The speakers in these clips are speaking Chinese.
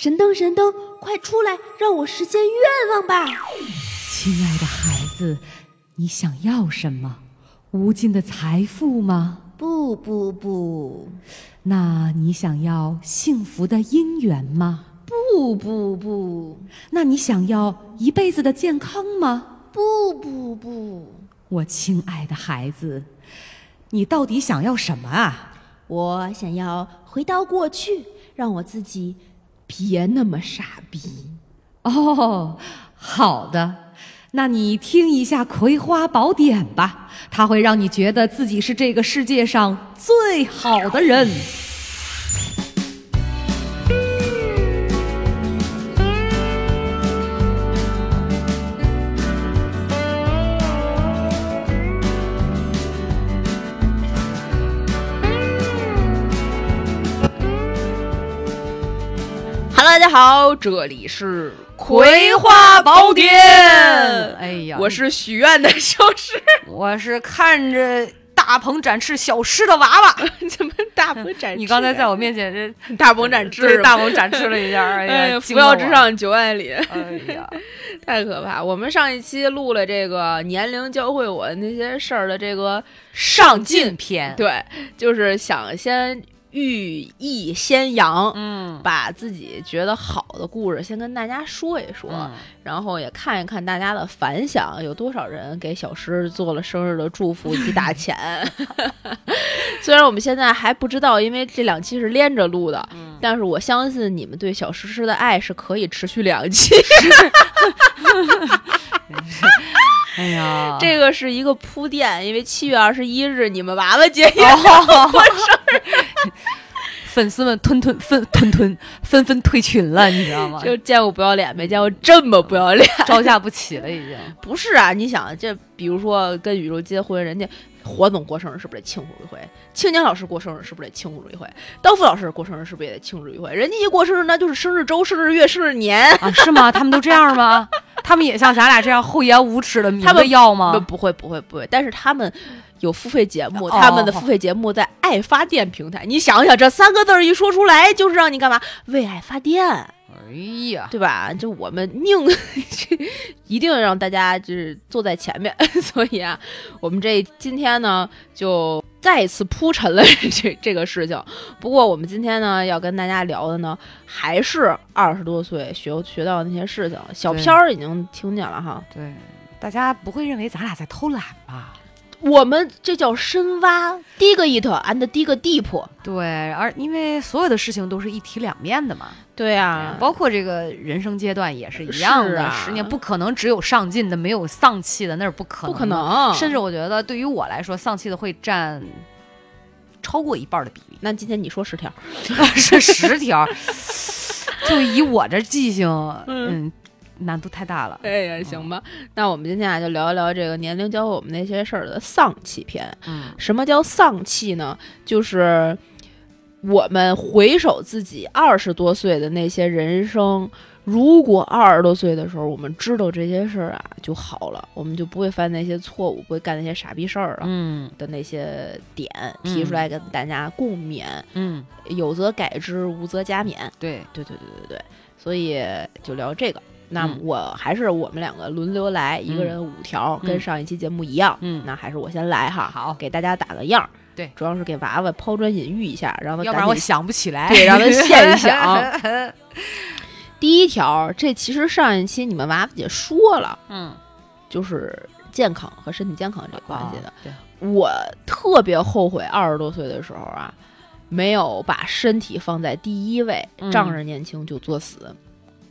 神灯神灯，快出来，让我实现愿望吧！亲爱的孩子，你想要什么？无尽的财富吗？不不不，那你想要幸福的姻缘吗？不不不，那你想要一辈子的健康吗？不不不，我亲爱的孩子，你到底想要什么啊？我想要回到过去，让我自己别那么傻逼。哦，好的，那你听一下《葵花宝典》吧，它会让你觉得自己是这个世界上最好的人。好，这里是《葵花宝典》。哎呀，我是许愿的小诗，我是看着大鹏展翅小诗的娃娃。怎么大鹏展翅？你刚才在我面前这大鹏展翅，大鹏展翅了一下，哎呀，扶摇直上九万里，哎呀，太可怕！我们上一期录了这个年龄教会我那些事儿的这个上进篇，对，就是想先。寓意先扬，嗯，把自己觉得好的故事先跟大家说一说，然后也看一看大家的反响，有多少人给小诗做了生日的祝福以及打钱。虽然我们现在还不知道，因为这两期是连着录的，但是我相信你们对小诗诗的爱是可以持续两期。哎呀，这个是一个铺垫，因为七月二十一日你们娃娃节也过生日，粉丝们吞吞纷吞吞纷纷退群了，你知道吗？就见过不要脸，没见过这么不要脸，招架不起了，已经。不是啊，你想，这比如说跟宇宙结婚，人家火总过生日是不是得庆祝一回？青年老师过生日是不是得庆祝一回？刀夫老师过生日是不是也得庆祝一回？人家一过生日那就是生日周、生日月、生日年 啊？是吗？他们都这样吗？他们也像咱俩这样厚颜无耻的他们要吗？不，不会，不会，不会。但是他们有付费节目，他们的付费节目在爱发电平台。你想想，这三个字儿一说出来，就是让你干嘛？为爱发电。哎呀，对吧？就我们宁 一定让大家就是坐在前面。所以啊，我们这今天呢，就再一次铺陈了这这个事情。不过我们今天呢，要跟大家聊的呢，还是二十多岁学学到的那些事情。小片儿已经听见了哈。对，大家不会认为咱俩在偷懒吧？我们这叫深挖，dig it and dig deep。对，而因为所有的事情都是一体两面的嘛。对啊，包括这个人生阶段也是一样的。十年不可能只有上进的，没有丧气的，那是不可能。不可能。甚至我觉得，对于我来说，丧气的会占超过一半的比例。那今天你说十条，是十条，就以我这记性，嗯。难度太大了。哎呀，行吧，那我们今天啊就聊一聊这个年龄教会我们那些事儿的丧气篇。嗯，什么叫丧气呢？就是我们回首自己二十多岁的那些人生，如果二十多岁的时候我们知道这些事儿啊就好了，我们就不会犯那些错误，不会干那些傻逼事儿了。嗯，的那些点提出来跟大家共勉。嗯，有则改之，无则加勉。对，对，对，对，对，对。所以就聊这个。那我还是我们两个轮流来，一个人五条，跟上一期节目一样。嗯，那还是我先来哈，好，给大家打个样儿。对，主要是给娃娃抛砖引玉一下，让他要不然我想不起来。对，让他现想。第一条，这其实上一期你们娃娃姐说了，嗯，就是健康和身体健康这个关系的。对，我特别后悔二十多岁的时候啊，没有把身体放在第一位，仗着年轻就作死。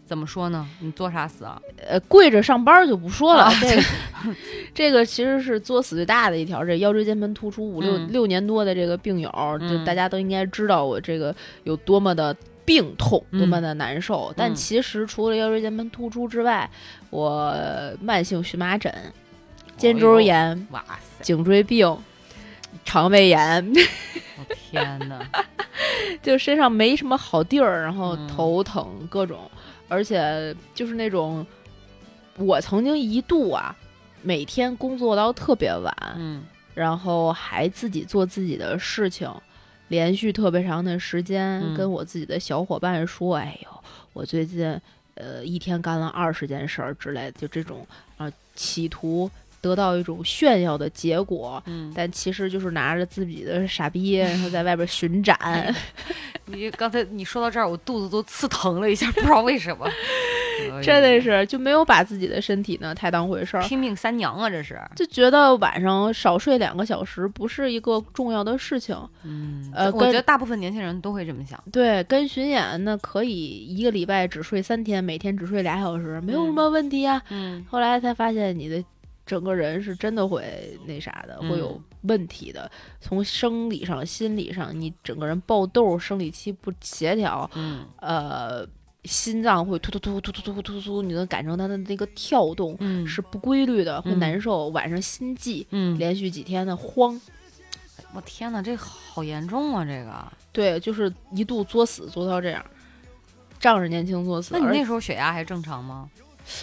怎么说呢？你作啥死啊？呃，跪着上班就不说了。这个，这个其实是作死最大的一条。这腰椎间盘突出五六六年多的这个病友，就大家都应该知道我这个有多么的病痛，多么的难受。但其实除了腰椎间盘突出之外，我慢性荨麻疹、肩周炎、哇塞，颈椎病、肠胃炎。我天哪！就身上没什么好地儿，然后头疼各种。而且就是那种，我曾经一度啊，每天工作到特别晚，嗯，然后还自己做自己的事情，连续特别长的时间嗯跟我自己的小伙伴说：“哎呦，我最近呃一天干了二十件事儿之类的，就这种啊、企图得到一种炫耀的结果。”嗯，但其实就是拿着自己的傻逼，然后在外边巡展。你刚才你说到这儿，我肚子都刺疼了一下，不知道为什么，真的是就没有把自己的身体呢太当回事儿，拼命三娘啊，这是。就觉得晚上少睡两个小时不是一个重要的事情。嗯呃我觉得大部分年轻人都会这么想。对，跟巡演那可以一个礼拜只睡三天，每天只睡俩小时，没有什么问题啊。嗯后来才发现你的整个人是真的会那啥的，会有问题的。从生理上、心理上，你整个人爆痘，生理期不协调，嗯呃，心脏会突突突突突突突突突，你能感受它的那个跳动嗯是不规律的，会嗯难受，晚上心悸，嗯，连续几天的慌。我天哪，这好严重啊！这个，对，就是一度作死作到这样，仗着年轻作死。那你那时候血压还正常吗？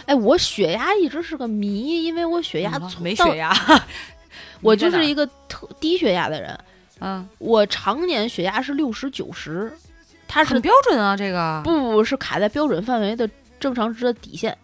哎，我血压一直是个谜，因为我血压嗯从到没血压，我就是一个特低血压的人，嗯，我常年血压是六十九十，它是很标准啊，这个不不是卡在标准范围的正常值的底线，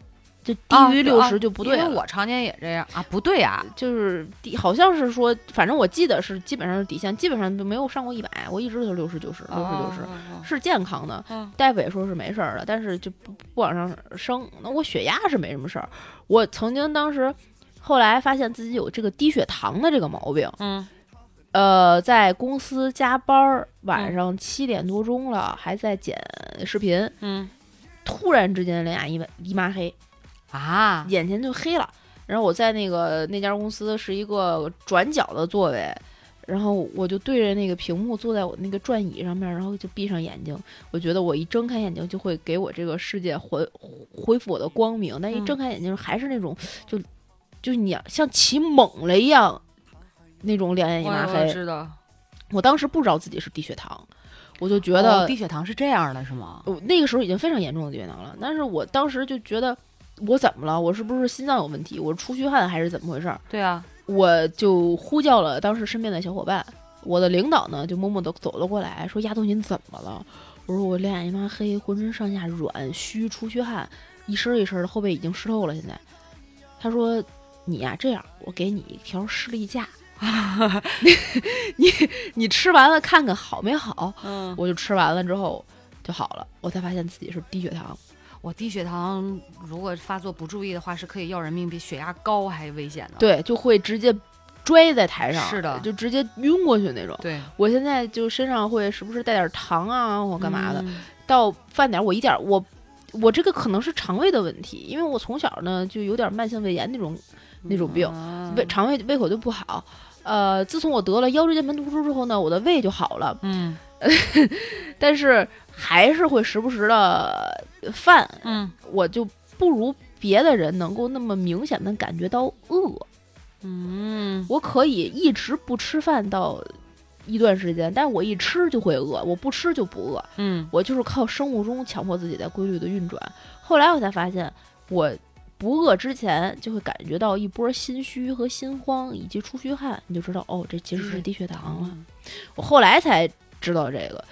就低啊于六啊十就不对了。因为我常年也这样啊，不对啊，就是低，好像是说，反正我记得是基本上是底线，基本上就没有上过一百，我一直都是六十九十，六十九十哦是健康的。嗯大夫也说是没事儿的，但是就不不往上升。那我血压是没什么事儿，我曾经当时后来发现自己有这个低血糖的这个毛病，嗯呃，在公司加班儿，晚上七点多钟了，还在剪视频，嗯突然之间两眼一一抹黑，啊，眼前就黑了。然后我在那个那家公司是一个转角的座位，然后我就对着那个屏幕坐在我那个转椅上面，然后就闭上眼睛。我觉得我一睁开眼睛就会给我这个世界恢恢复我的光明，但一嗯睁开眼睛还是那种就就你像起猛了一样，那种两眼一抹黑。知道，我当时不知道自己是低血糖，我就觉哦得低血糖是这样的，是吗？我那个时候已经非常严重的低血糖了，但是我当时就觉得我怎么了？我是不是心脏有问题？我是出虚汗还是怎么回事儿？对啊，我就呼叫了当时身边的小伙伴，我的领导呢就默默的走了过来，说：“丫头，您怎么了？”我说：“我两眼一抹黑，浑身上下软，虚出虚汗，一身一身的，后背已经湿透了。”现在，他说：“你呀、这样，我给你一条士力架，你你吃完了看看好没好。”嗯，我就吃完了之后就好了，我才发现自己是低血糖。我低血糖如果发作不注意的话，是可以要人命，比血压高还危险的。对，就会直接拽在台上，是的就直接晕过去那种。对，我现在就身上会时不时带点糖啊，或干嘛的。嗯到饭点儿我一点儿我我这个可能是肠胃的问题，因为我从小呢就有点慢性胃炎那种那种病，嗯胃肠胃胃口就不好。呃，自从我得了腰椎间盘突出之后呢，我的胃就好了，嗯 但是还是会时不时的犯，嗯我就不如别的人能够那么明显的感觉到饿。嗯我可以一直不吃饭到一段时间，但是我一吃就会饿，我不吃就不饿。嗯我就是靠生物钟强迫自己在规律的运转。后来我才发现，我不饿之前就会感觉到一波心虚和心慌，以及出虚汗，你就知道哦，这其实是低血糖了。我后来才知道这个，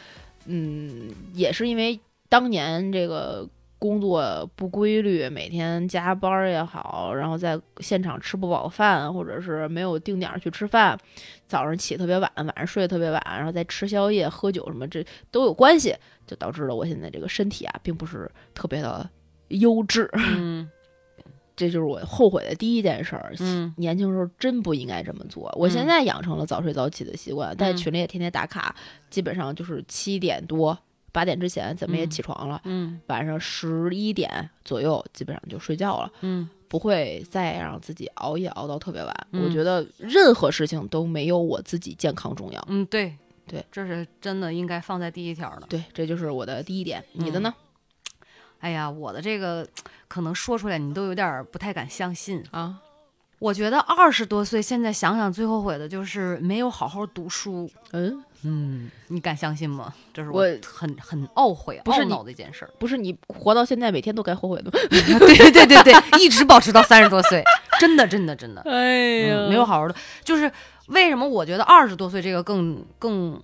嗯，也是因为当年这个工作不规律，每天加班儿也好，然后在现场吃不饱饭，或者是没有定点儿去吃饭，早上起特别晚，晚上睡特别晚，然后再吃宵夜、喝酒什么，这都有关系，就导致了我现在这个身体啊，并不是特别的优质。这就是我后悔的第一件事儿。嗯年轻时候真不应该这么做。我现在养成了早睡早起的习惯，在嗯群里也天天打卡，基本上就是七点多、八点之前怎么也嗯起床了，嗯晚上十一点左右基本上就睡觉了，嗯不会再让自己熬夜熬到特别晚。嗯我觉得任何事情都没有我自己健康重要。嗯，对对，这是真的应该放在第一条的。对，这就是我的第一点。你的呢？哎呀，我的这个可能说出来你都有点儿不太敢相信。啊，我觉得二十多岁，现在想想最后悔的就是没有好好读书。嗯，嗯，你敢相信吗？这是我很很懊悔、不是懊恼的一件事儿。不是你活到现在每天都该后悔的吗？对对对对，一直保持到三十多岁，真的真的真的，哎嗯，没有好好的。就是为什么我觉得二十多岁这个更更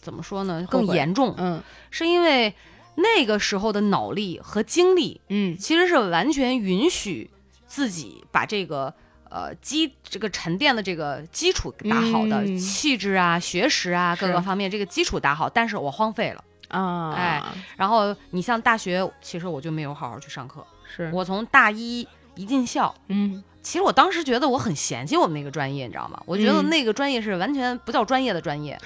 怎么说呢，更严重，嗯是因为那个时候的脑力和精力嗯其实是完全允许自己把这个。呃，基这个沉淀的这个基础打好的、嗯气质啊、学识啊各个方面，这个基础打好，但是我荒废了。啊，哎然后你像大学，其实我就没有好好去上课。是我从大一一进校，嗯其实我当时觉得我很嫌弃我们那个专业，你知道吗？我觉得嗯。那个专业是完全不叫专业的专业，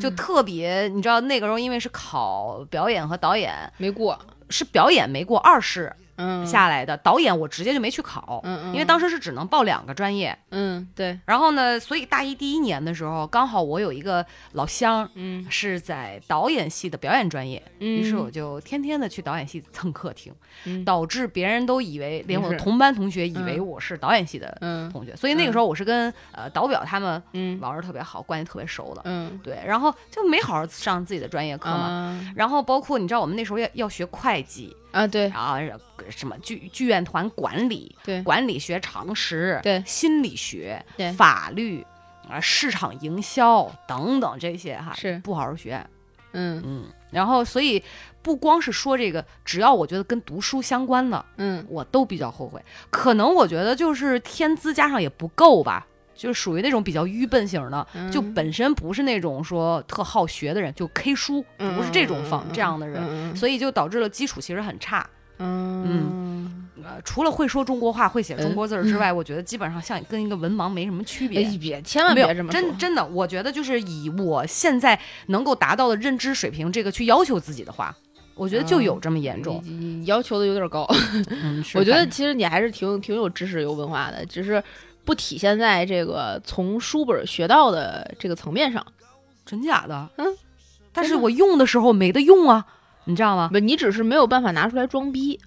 就特别，你知道那个时候因为是考表演和导演，没过，是表演没过二试嗯。下来的，导演我直接就没去考，嗯嗯，因为当时是只能报两个专业。嗯对。然后呢，所以大一第一年的时候，刚好我有一个老乡嗯。是在导演系的表演专业，嗯，于是我就天天的去导演系蹭课听，嗯。导致别人都以为，连我的同班同学以为嗯。我是导演系的嗯。同学，所以那个时候我是跟呃导表他们嗯。玩的特别好，关系特别熟的，嗯。对，然后就没好好上自己的专业课嘛。啊。然后包括你知道我们那时候要要学会计，啊对。然后什么剧剧院团管理、对。管理学常识、对。心理学、对。法律啊、市场营销等等这些哈，是。不好好学，嗯。嗯，然后所以不光是说这个，只要我觉得跟读书相关的，嗯。我都比较后悔。可能我觉得就是天资加上也不够吧，就是属于那种比较愚笨型的，嗯就本身不是那种说特好学的人，就 K 书，不是这种方、这样的人，嗯所以就导致了基础其实很差。嗯呃，除了会说中国话、会写中国字儿之外，嗯我觉得基本上像跟一个文盲没什么区别。哎别千万别这么说，真真的，我觉得就是以我现在能够达到的认知水平，这个去要求自己的话，我觉得就有这么严重。要求的有点高。嗯，我觉得其实你还是挺挺有知识、有文化的，只是不体现在这个从书本学到的这个层面上。真假的，嗯，但是我用的时候没得用啊，你知道吗？不，你只是没有办法拿出来装逼，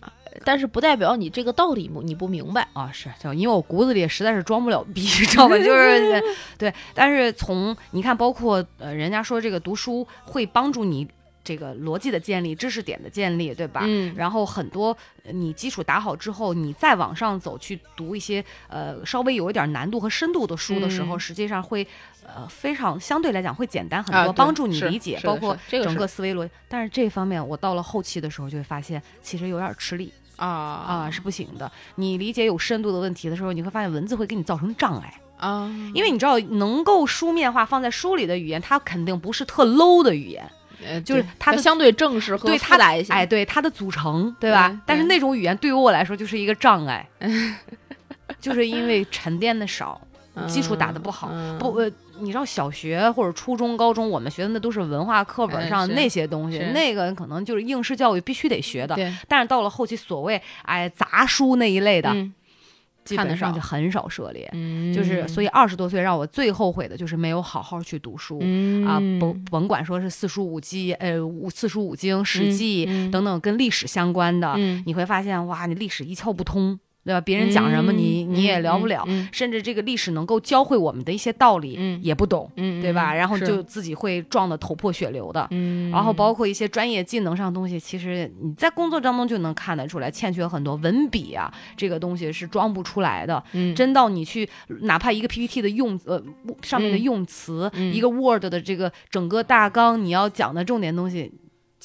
但是不代表你这个道理你不明白。啊，是，就因为我骨子里实在是装不了逼，知道吗？就是 对，但是从你看，包括呃，人家说这个读书会帮助你这个逻辑的建立、知识点的建立，对吧？嗯然后很多呃你基础打好之后，你再往上走去读一些呃稍微有一点难度和深度的书的时候，嗯实际上会呃非常相对来讲会简单很多，啊帮助你理解，包括整个思维逻辑。但是这方面我到了后期的时候就会发现，其实有点吃力啊啊，是不行的。你理解有深度的问题的时候，你会发现文字会给你造成障碍，啊，因为你知道能够书面化放在书里的语言，它肯定不是特 low 的语言。呃就是对它的相对正式和对它复杂一些。哎，对它的组成，对吧？对但是那种语言对于我来说就是一个障碍，就是因为沉淀的少，基础打的不好。嗯不，呃，你知道小学或者初中、高中，我们学的那都是文化课本上那些东西，是那个可能就是应试教育必须得学的。但是到了后期，所谓哎杂书那一类的，嗯基看得上就很少涉猎。嗯，就是，所以二十多岁让我最后悔的就是没有好好去读书。嗯啊，甭甭管说是四书五经，呃，五四书五经、史记、嗯等等跟历史相关的，嗯你会发现哇，你历史一窍不通，对吧？别人讲什么你、你也聊不了，嗯甚至这个历史能够教会我们的一些道理、嗯也不懂，嗯，对吧？然后就自己会撞得头破血流的。嗯，然后包括一些专业技能上的东西，其实你在工作当中就能看得出来，欠缺很多文笔啊，这个东西是装不出来的。嗯真到你去，哪怕一个 PPT 的用呃上面的嗯用词，嗯一个 Word 的这个整个大纲，你要讲的重点东西，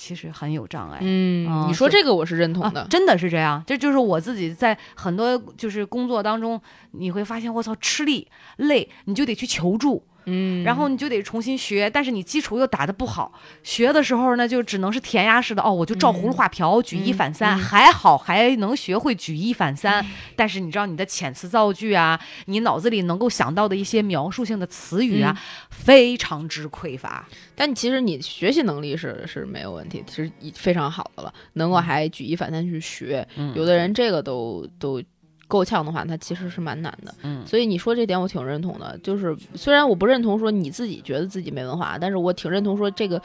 其实很有障碍。嗯，啊你说这个我是认同的啊，，真的是这样，这就是我自己在很多就是工作当中，你会发现我操吃力累，你就得去求助，嗯，然后你就得重新学，但是你基础又打得不好，学的时候呢就只能是填鸭式的哦，我就照葫芦画瓢，举一反三，嗯。还好还能学会举一反三，但是你知道你的遣词造句啊，你脑子里能够想到的一些描述性的词语啊，非常之匮乏。但其实你学习能力是是没有问题，其实已非常好的了，能够还举一反三去学。嗯。有的人这个都都够呛的话，他其实是蛮难的。嗯所以你说这点我挺认同的，就是虽然我不认同说你自己觉得自己没文化，但是我挺认同说这个，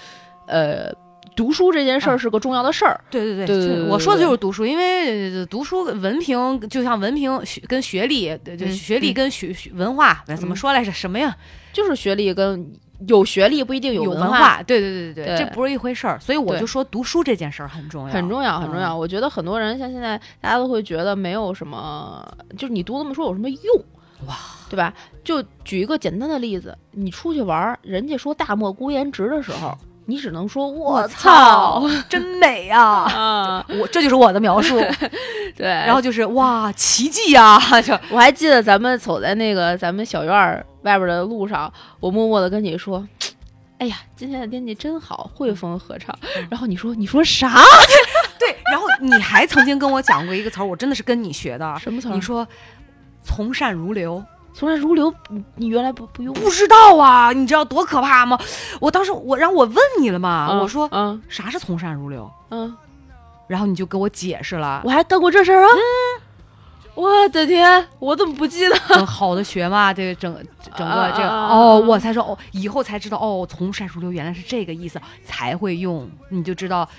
呃，读书这件事儿是个重要的事儿。对对对对对就我说的就是读书，因为呃读书文凭就像文凭学跟学历，对就嗯学历嗯跟学学文化怎么嗯说来着？什么呀？就是学历跟有学历不一定有文化，对对对对对这不是一回事儿。所以我就说读书这件事儿很重要，很重要，很重要。嗯我觉得很多人像现在大家都会觉得没有什么，就是你读那么书有什么用？哇，对吧？就举一个简单的例子，你出去玩儿，人家说大漠孤烟直的时候，你只能说我操操，真美呀！啊！我这就是我的描述，对，然后就是哇，奇迹呀！就我还记得咱们走在那个咱们小院儿外边的路上，我默默的跟你说。哎呀，今天的天气真好，汇丰合唱。然后你说，你说啥？对，然后你还曾经跟我讲过一个词儿，我真的是跟你学的。什么词儿？你说从善如流，从善如流，你你原来不不用？不知道啊？你知道多可怕吗？我当时我让我问你了嘛，嗯我说嗯啥是从善如流，嗯，然后你就给我解释了。我还干过这事儿啊！我的天，我怎么不记得？整好的学嘛，这个整 整个这个哦，啊我才说哦，以后才知道哦，从善如流原来是这个意思，才会用，你就知道。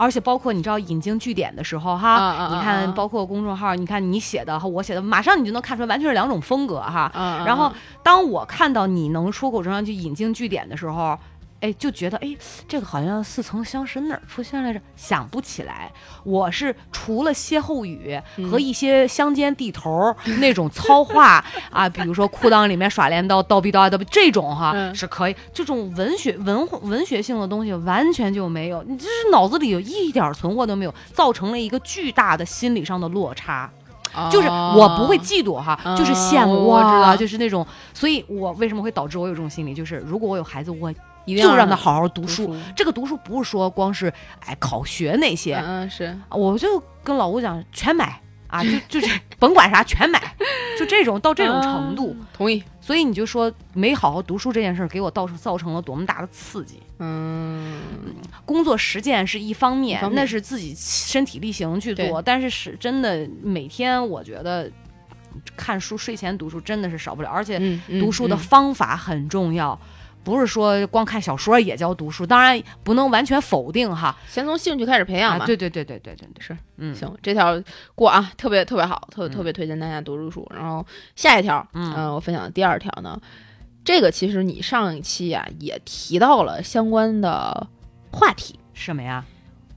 而且包括你知道引经据典的时候哈，你看包括公众号，你看你写的和我写的，马上你就能看出来完全是两种风格哈。然后当我看到你能出口成章去引经据典的时候，哎，就觉得哎，这个好像似曾相识，哪儿出现来着？想不起来。我是除了歇后语和一些乡间地头儿那种糙话啊，比如说裤裆里面耍镰刀，叨逼叨啊叨逼这种哈、嗯是可以，这种文学文文学性的东西完全就没有，你这是脑子里有一点儿存货都没有，造成了一个巨大的心理上的落差。就是我不会嫉妒哈，哦就是羡慕我知道哇，就是那种，所以我为什么会导致我有这种心理？就是如果我有孩子，我就让他好好读读书。这个读书不是说光是哎考学那些，嗯嗯是我就跟老吴讲全买啊，就就是甭管啥全买，就这种到这种程度。同意。所以你就说没好好读书这件事儿给我造成造成了多么大的刺激。嗯，工作实践是一方面，方面那是自己身体力行去做，对但是是真的每天我觉得看书、睡前读书真的是少不了，而且读书的嗯方法很重要。不是说光看小说也叫读书，当然不能完全否定哈。先从兴趣开始培养啊，吧。对对对对对对对，是，嗯，行，这条过啊，特别特别好，特嗯特别推荐大家读读书。然后下一条，嗯呃我分享的第二条呢，这个其实你上一期啊也提到了相关的话题。什么呀？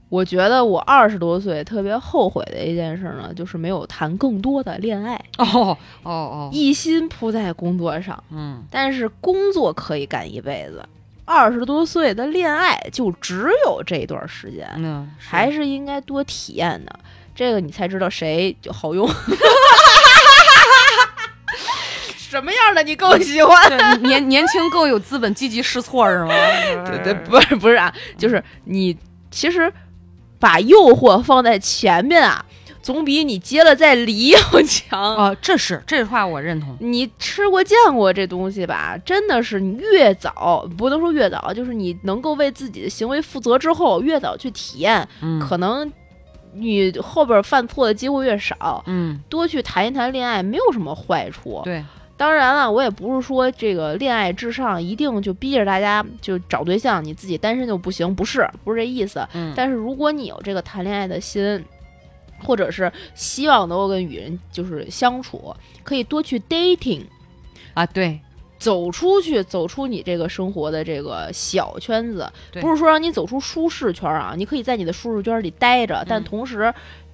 我觉得我二十多岁特别后悔的一件事呢，就是没有谈更多的恋爱，哦哦哦，一心扑在工作上。嗯，但是工作可以干一辈子，二十多岁的恋爱就只有这段时间，嗯，还是应该多体验的。这个你才知道谁就好用。什么样的你更喜欢？年年轻更有资本积极试错是吗？对对，不是不是啊，就是你其实把诱惑放在前面啊，总比你接了再离要强。哦，这是这话我认同。你吃过见过这东西吧？真的是你越早，不能说越早，就是你能够为自己的行为负责之后，越早去体验，嗯可能你后边犯错的机会越少。嗯，多去谈一谈恋爱没有什么坏处。对，当然了，我也不是说这个恋爱至上一定就逼着大家就找对象，你自己单身就不行，不是，不是这意思。嗯，但是如果你有这个谈恋爱的心，或者是希望能够跟与人就是相处，可以多去 dating，啊，对，走出去，走出你这个生活的这个小圈子，不是说让你走出舒适圈啊，你可以在你的舒适圈里待着，但嗯。同时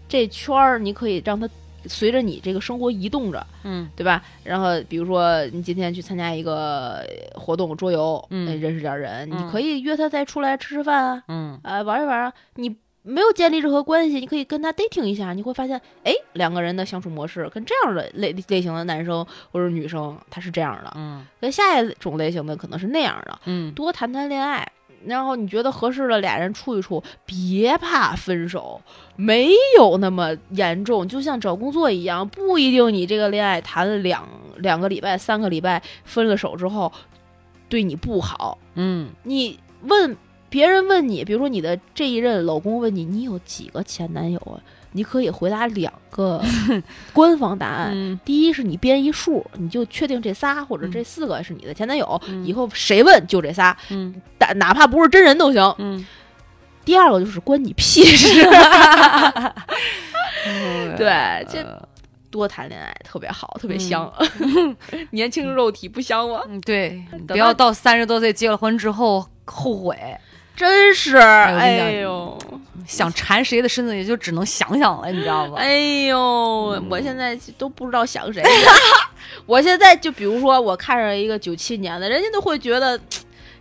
这圈儿你可以让它随着你这个生活移动着。嗯对吧？然后比如说你今天去参加一个活动桌游，嗯呃认识点人，嗯你可以约他再出来吃吃饭啊，嗯啊、玩一玩啊。你没有建立任何关系，你可以跟他 dating 一下，你会发现，哎，两个人的相处模式跟这样的类类型的男生或者女生他是这样的，嗯跟下一种类型的可能是那样的。嗯，多谈谈恋爱，然后你觉得合适了，俩人处一处，别怕分手，没有那么严重。就像找工作一样，不一定你这个恋爱谈了两两个礼拜、三个礼拜，分了手之后对你不好。嗯你问别人问你，比如说你的这一任老公问你，你有几个前男友啊？你可以回答两个 官方答案。嗯第一是你编一数，你就确定这仨或者嗯这四个是你的前男友，嗯以后谁问就这仨，嗯哪哪怕不是真人都行。嗯，第二个就是关你屁事，对，这呃多谈恋爱特别好，特别嗯香。年轻肉体不香吗？嗯对，不要到到三十多岁结了婚之后后悔，真是，哎呦，想缠谁的身子也就只能想想了，你知道吧？哎呦，我现在都不知道想谁。我现在就比如说，我看上一个九七年的，人家都会觉得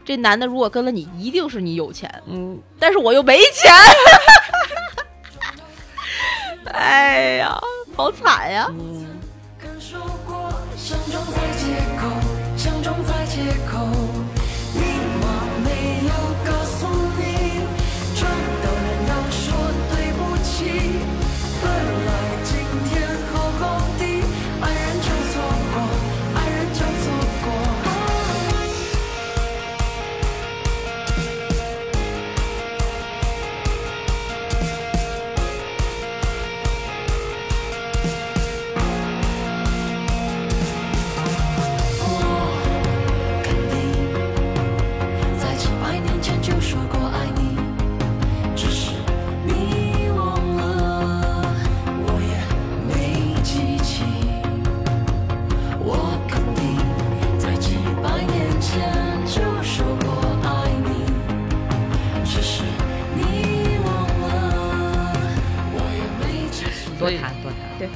这男的如果跟了你，一定是你有钱，嗯，但是我又没钱。哎呀，好惨呀！感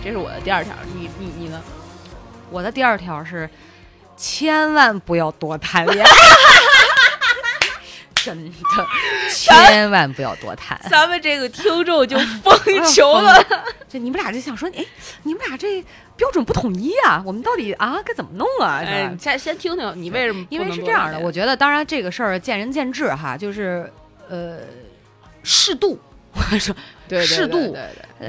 这是我的第二条。你你你呢？我的第二条是，千万不要多谈恋爱，真的，千万不要多谈。咱们这个听众就疯 球了。这你们俩就想说，哎，你们俩这标准不统一啊？我们到底啊该怎么弄啊？哎，你先先听听你为什么因？为是这样的，我觉得当然这个事儿见仁见智哈，就是呃适度，我说适度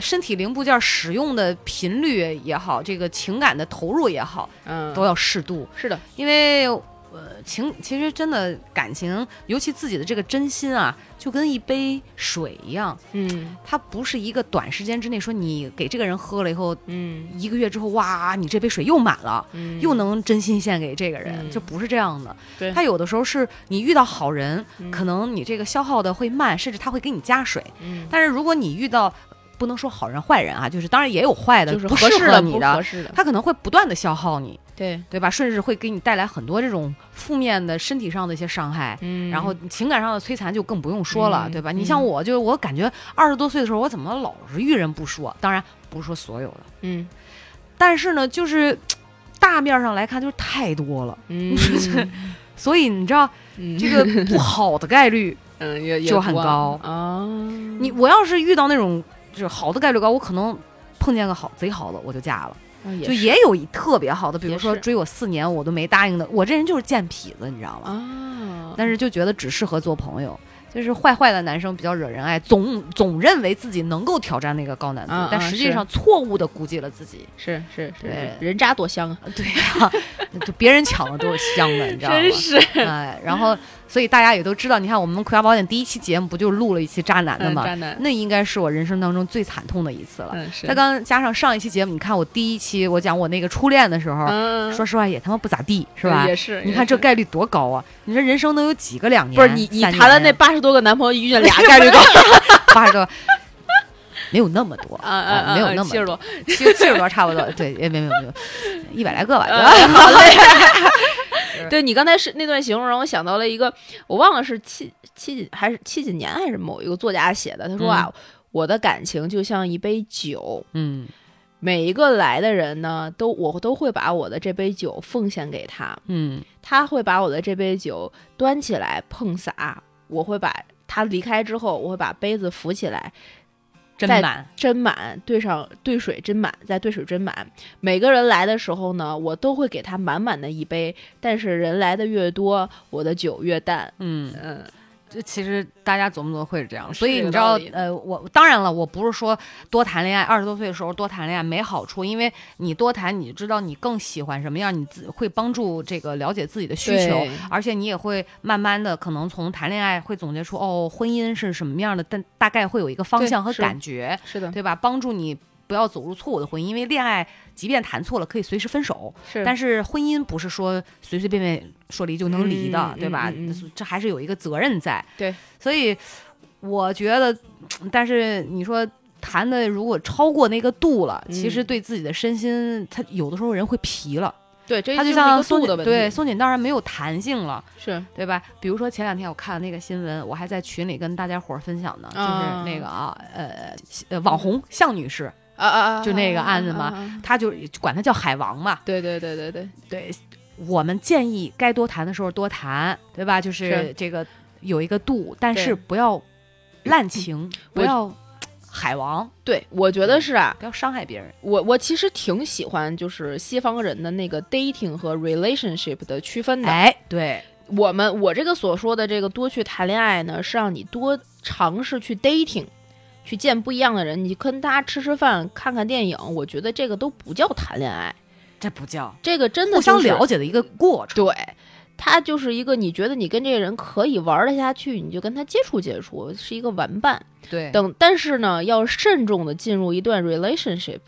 身体零部件使用的频率也好，这个情感的投入也好，嗯，都要适度。是的，因为呃情其实真的感情，尤其自己的这个真心啊，就跟一杯水一样，嗯它不是一个短时间之内说你给这个人喝了以后。嗯一个月之后，哇，你这杯水又满了，嗯，又能真心献给这个人，嗯就不是这样的。对他有的时候是你遇到好人，嗯可能你这个消耗的会慢，甚至他会给你加水。嗯，但是如果你遇到不能说好人坏人啊，就是当然也有坏的，就是不适合适的你的，他可能会不断的消耗你，对，对吧？甚至会给你带来很多这种负面的身体上的一些伤害。嗯然后情感上的摧残就更不用说了，嗯对吧？嗯你像我，就是我感觉二十多岁的时候，我怎么老是遇人不说？当然不是说所有的，嗯但是呢，就是大面上来看，就是太多了。嗯 所以你知道，嗯这个不好的概率，嗯也也就很高啊，你我要是遇到那种就是好的概率高，我可能碰见个好贼好的，我就嫁了。就啊也有一特别好的，比如说追我四年我都没答应的，我这人就是贱痞子，你知道吗？啊，但是就觉得只适合做朋友。就是坏坏的男生比较惹人爱，总总认为自己能够挑战那个高难度，啊啊但实际上错误的估计了自己。是是是对，人渣多香啊，对呀、就别人抢的都是香的，你知道吗？真是哎，然后所以大家也都知道，你看我们《葵花宝典》第一期节目不就录了一期渣男的吗？嗯渣男，那应该是我人生当中最惨痛的一次了。嗯是，再刚加上上一期节目，你看我第一期我讲我那个初恋的时候，嗯说实话也他妈不咋地，是吧？也是，你也是看这概率多高啊！你说人生能有几个两年？不是你你谈了那八十多个男朋友，遇见俩概率高 八十多，没有那么多啊啊啊，没有那么七十多，七七十多差不多，对，也没有没有没有，一百来个吧，好嘞。对你刚才是那段形容让我想到了一个，我忘了是七七几还是七几年还是某一个作家写的。他说啊，我的感情就像一杯酒，嗯每一个来的人呢，都我都会把我的这杯酒奉献给他，嗯他会把我的这杯酒端起来碰洒，我会把他离开之后，我会把杯子扶起来，再真满，斟满，兑上兑水斟满，再兑水斟满。每个人来的时候呢，我都会给他满满的一杯，但是人来的越多，我的酒越淡。嗯。嗯，这其实大家琢磨琢磨会是这样，所以你知道呃，我当然了，我不是说多谈恋爱，二十多岁的时候多谈恋爱没好处，因为你多谈，你知道你更喜欢什么样，你自会帮助这个了解自己的需求，而且你也会慢慢的可能从谈恋爱会总结出哦，婚姻是什么样的，但大概会有一个方向和感觉，是的，对吧？帮助你不要走入错误的婚姻，因为恋爱即便谈错了可以随时分手，是但是婚姻不是说随随便便说离就能离的，嗯对吧？这还是有一个责任在。对，所以我觉得，但是你说谈的如果超过那个度了，其实嗯对自己的身心，他有的时候人会疲了，对，这他就像松的。对松紧当然没有弹性了。是对吧？比如说前两天我看了那个新闻，我还在群里跟大家伙儿分享呢，啊就是那个啊，呃，呃网红向女士，啊啊啊，就那个案子嘛啊啊啊。啊她就管他叫海王嘛，对对对对对，对，我们建议该多谈的时候多谈，对吧？就是是。这个有一个度，但是不要滥情，不要海王，对，我觉得是啊，不要伤害别人。我我其实挺喜欢就是西方人的那个 dating 和 relationship 的区分的。哎，对，我们我这个所说的这个多去谈恋爱呢，是让你多尝试去 dating，去见不一样的人，你跟他吃吃饭、看看电影，我觉得这个都不叫谈恋爱，这不叫这个真的、互相、了解的一个过程。对，他就是一个你觉得你跟这个人可以玩得下去，你就跟他接触接触，是一个玩伴。对，等，但是呢，要慎重的进入一段 relationship。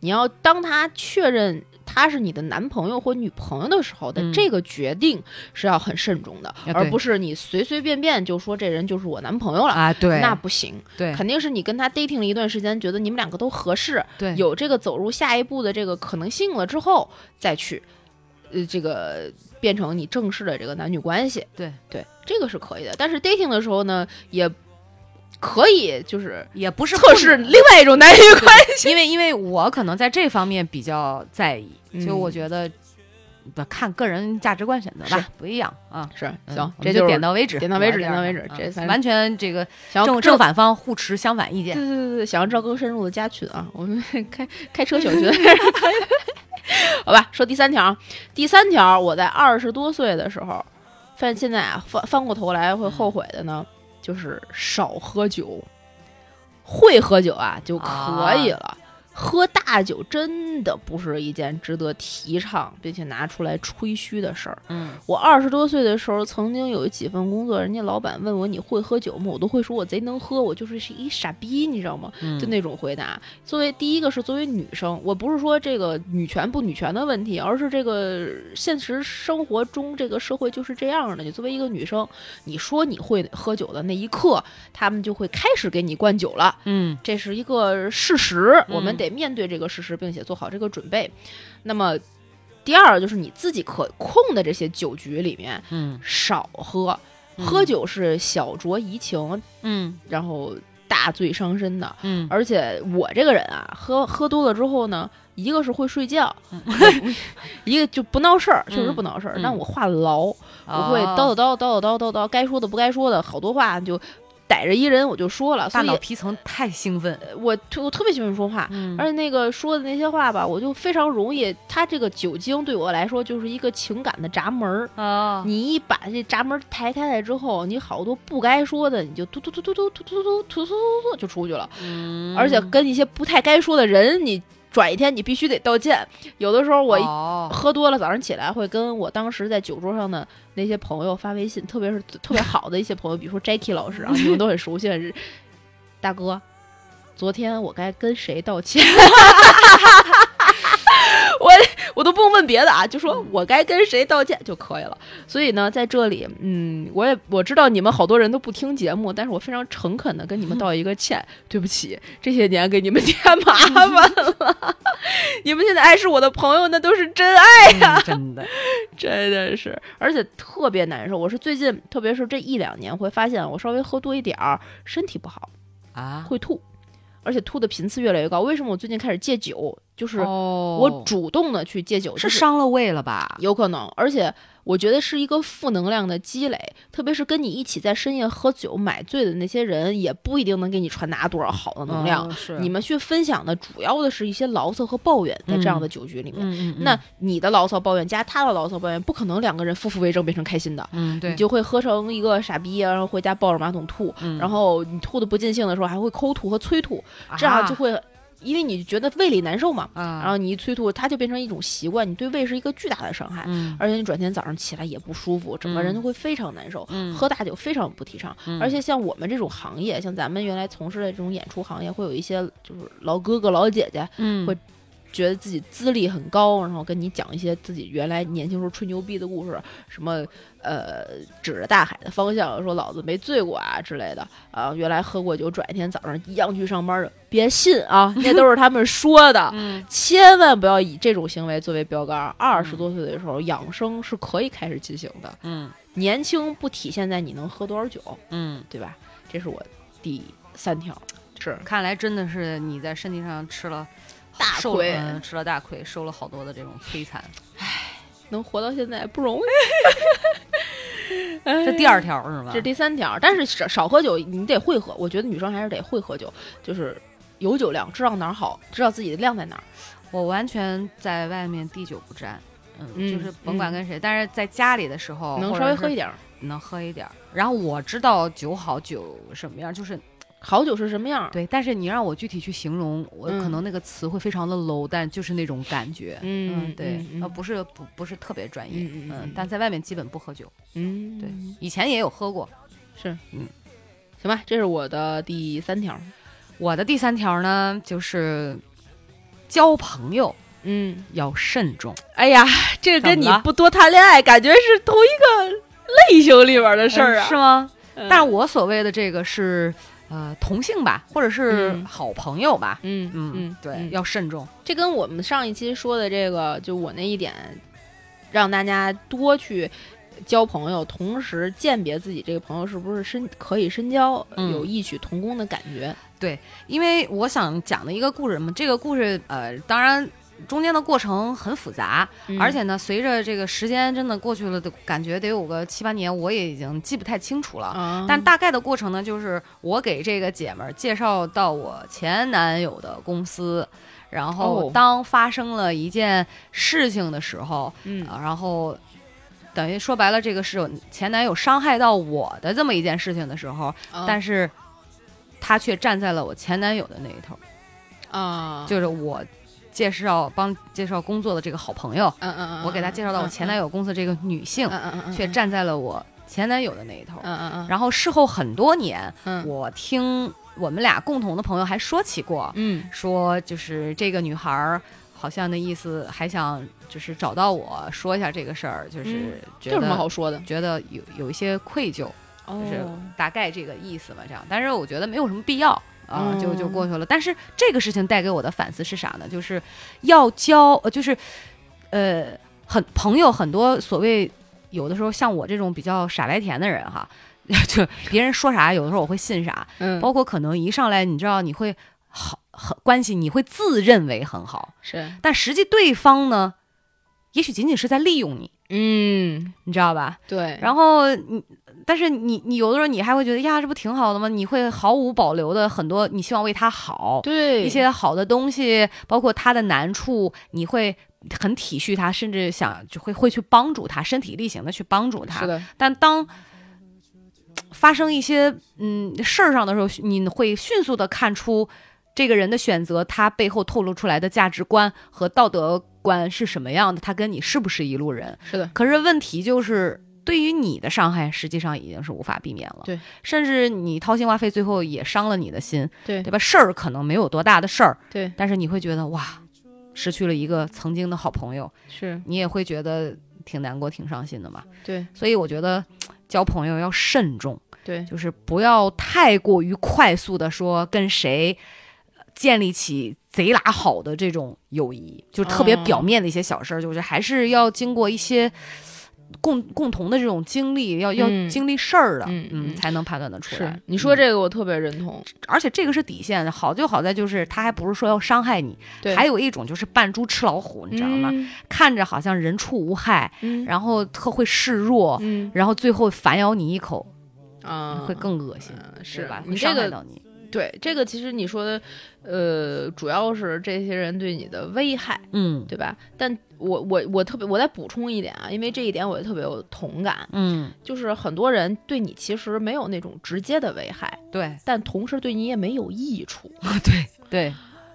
你要当他确认他是你的男朋友或女朋友的时候的、嗯这个决定是要很慎重的，而不是你随随便便就说这人就是我男朋友了。啊，对，那不行，对肯定是你跟他 dating 了一段时间，觉得你们两个都合适，对有这个走入下一步的这个可能性了之后，再去，呃，这个变成你正式的这个男女关系。对对，这个是可以的。但是 dating 的时候呢，也可以就是也不是测试另外一种男女关系。因为 因为我可能在这方面比较在意，嗯就我觉得不看个人价值观选择吧，不一样啊。是嗯行，这就点到为止，点到为止点到为止这完全这个正正反方互持相反意见。对对对对，想要知道更深入的加群啊，我们开开车小群。好吧，说第三条，第三条，我在二十多岁的时候，发现现在啊翻翻过头来会后悔的呢，就是少喝酒，会喝酒啊就可以了。喝大酒真的不是一件值得提倡并且拿出来吹嘘的事儿。嗯，我二十多岁的时候，曾经有几份工作，人家老板问我你会喝酒吗？我都会说我贼能喝，我就是是一傻逼，你知道吗？嗯就那种回答。作为第一个是作为女生，我不是说这个女权不女权的问题，而是这个现实生活中这个社会就是这样的。你作为一个女生，你说你会喝酒的那一刻，他们就会开始给你灌酒了。嗯这是一个事实，嗯我们得面对这个事实，并且做好这个准备。那么，第二就是你自己可控的这些酒局里面嗯少喝，嗯喝酒是小酌怡情，嗯然后大醉伤身的。嗯，而且我这个人啊，喝喝多了之后呢，一个是会睡觉，一个就不闹事儿，确实不闹事儿。嗯但我话痨，我我会叨叨叨叨叨叨叨叨，该说的不该说的，好多话就逮着一人我就说了。大脑皮层太兴奋。我特我特别喜欢说话，嗯而且那个说的那些话吧，我就非常容易，它这个酒精对我来说就是一个情感的闸门儿。啊，你一把这闸门抬开来之后，你好多不该说的，你就突突突突突突突突突突突突就出去了。嗯而且跟一些不太该说的人，你转一天你必须得道歉。有的时候我喝多了，早上起来会跟我当时在酒桌上的那些朋友发微信，特别是特别好的一些朋友，比如说 Jackie 老师啊，你们都很熟悉的是，大哥，昨天我该跟谁道歉？我我都不用问别的啊，就说我该跟谁道歉就可以了。所以呢，在这里，嗯，我也我知道你们好多人都不听节目，但是我非常诚恳的跟你们道一个歉，对不起，这些年给你们添麻烦了。你们现在爱是我的朋友，那都是真爱呀、嗯真的，真的是，而且特别难受。我是最近，特别是这一两年，会发现我稍微喝多一点儿，身体不好，啊，会吐，而且吐的频次越来越高。为什么我最近开始戒酒？就是哦我主动的去戒酒，就是伤了胃了吧？有可能，而且我觉得是一个负能量的积累，特别是跟你一起在深夜喝酒买醉的那些人，也不一定能给你传达多少好的能量。嗯是你们去分享的主要的是一些牢骚和抱怨，在这样的酒局里面。嗯嗯，嗯那你的牢骚抱怨加他的牢骚抱怨，不可能两个人夫妇为证变成开心的，嗯对，你就会喝成一个傻逼啊，然后回家抱着马桶吐，嗯然后你吐的不尽兴的时候还会抠吐和催吐，这样就会，因为你觉得胃里难受嘛，啊，然后你一催吐，它就变成一种习惯，你对胃是一个巨大的伤害。嗯。而且你转天早上起来也不舒服，整个人就会非常难受。嗯。喝大酒非常不提倡，嗯。而且像我们这种行业，像咱们原来从事的这种演出行业，会有一些就是老哥哥老姐姐，嗯。会觉得自己资历很高，然后跟你讲一些自己原来年轻时候吹牛逼的故事，什么呃指着大海的方向说老子没醉过啊之类的啊，原来喝过酒，转一天早上一样去上班的，别信啊，那都是他们说的。嗯千万不要以这种行为作为标杆。二十多岁的时候，养生是可以开始进行的。嗯年轻不体现在你能喝多少酒，嗯，对吧？这是我第三条，是看来真的是你在身体上吃了大亏嗯吃了大亏，受了好多的这种摧残。唉能活到现在不容易。这第二条是吧？这第三条，但是少少喝酒，你得会喝。我觉得女生还是得会喝酒，就是有酒量，知道哪儿好，知道自己的量在哪儿。我完全在外面滴酒不沾，嗯，嗯就是甭管跟谁，但是在家里的时候能稍微喝一点儿。能喝一点儿。然后我知道酒好酒什么样，就是好酒是什么样？对，但是你让我具体去形容，我可嗯能那个词会非常的 low，但就是那种感觉。嗯对，嗯呃，不是不不是特别专业，嗯但在外面基本不喝酒。嗯，对，以前也有喝过。是，嗯，行吧，这是我的第三条。我的第三条呢，就是交朋友嗯，要慎重。哎呀，这个跟你不多谈恋爱，感觉是同一个类型里边的事儿啊。嗯是吗？嗯但是我所谓的这个是呃同性吧，或者是嗯好朋友吧。嗯嗯，嗯，对，嗯要慎重。这跟我们上一期说的这个，就我那一点，让大家多去交朋友，同时鉴别自己这个朋友是不是深可以深交，嗯有异曲同工的感觉。对因为我想讲的一个故事嘛，这个故事呃，当然中间的过程很复杂，嗯。而且呢，随着这个时间真的过去了，的感觉得有个七八年，我也已经记不太清楚了。啊，但大概的过程呢，就是我给这个姐们儿介绍到我前男友的公司，然后哦。当发生了一件事情的时候，嗯。啊，然后等于说白了，这个是我前男友伤害到我的这么一件事情的时候，但是是他却站在了我前男友的那一头，啊，就是我介绍帮介绍工作的这个好朋友，嗯嗯嗯，我给他介绍到我前男友，公司这个女性，嗯嗯嗯，却站在了我前男友的那一头。嗯嗯嗯，然后事后很多年，嗯我听我们俩共同的朋友还说起过，嗯。说就是这个女孩儿好像那意思还想就是找到我说一下这个事儿，就是觉得有什么、好说的？觉得有有一些愧疚，就是哦。大概这个意思吧，这样。但是我觉得没有什么必要啊，就就嗯过去了。但是这个事情带给我的反思是啥呢？就是要交，呃，就是呃，很朋友很多所谓有的时候像我这种比较傻白甜的人哈，就别人说啥，有的时候我会信啥，嗯，包括可能一上来你知道你会好很关系，你会自认为很好，是，但实际对方呢，也许仅仅是在利用你，嗯，你知道吧？对，然后你，但是你你有的时候你还会觉得呀，这不挺好的吗？你会毫无保留的很多，你希望为他好，对一些好的东西，包括他的难处，你会很体恤他，甚至想就会会去帮助他，身体力行的去帮助他。是的，但当发生一些嗯事儿上的时候，你会迅速的看出这个人的选择，他背后透露出来的价值观和道德观是什么样的，他跟你是不是一路人？是的，可是问题就是，对于你的伤害，实际上已经是无法避免了。对，甚至你掏心挖肺，最后也伤了你的心，对对吧？事儿可能没有多大的事儿，对，但是你会觉得哇，失去了一个曾经的好朋友，是，你也会觉得挺难过、挺伤心的嘛。对所以我觉得交朋友要慎重，对，就是不要太过于快速的说跟谁呃建立起贼拉好的这种友谊，就特别哦表面的一些小事儿，就是还是要经过一些共共同的这种经历，要要嗯经历事儿的，嗯嗯才能判断得出来。你说嗯，这个我特别认同，而且这个是底线，好就好在就是他还不是说要伤害你，对，还有一种就是扮猪吃老虎，你知道吗？嗯看着好像人畜无害，嗯然后特会示弱，嗯然后最后反咬你一口，啊，会更恶心，嗯是吧？你会伤这个害到你。对这个，其实你说的，呃，主要是这些人对你的危害，嗯。对吧？但我我我特别，我再补充一点啊，因为这一点我也特别有同感，嗯，就是很多人对你其实没有那种直接的危害，对。但同时对你也没有益处。对对，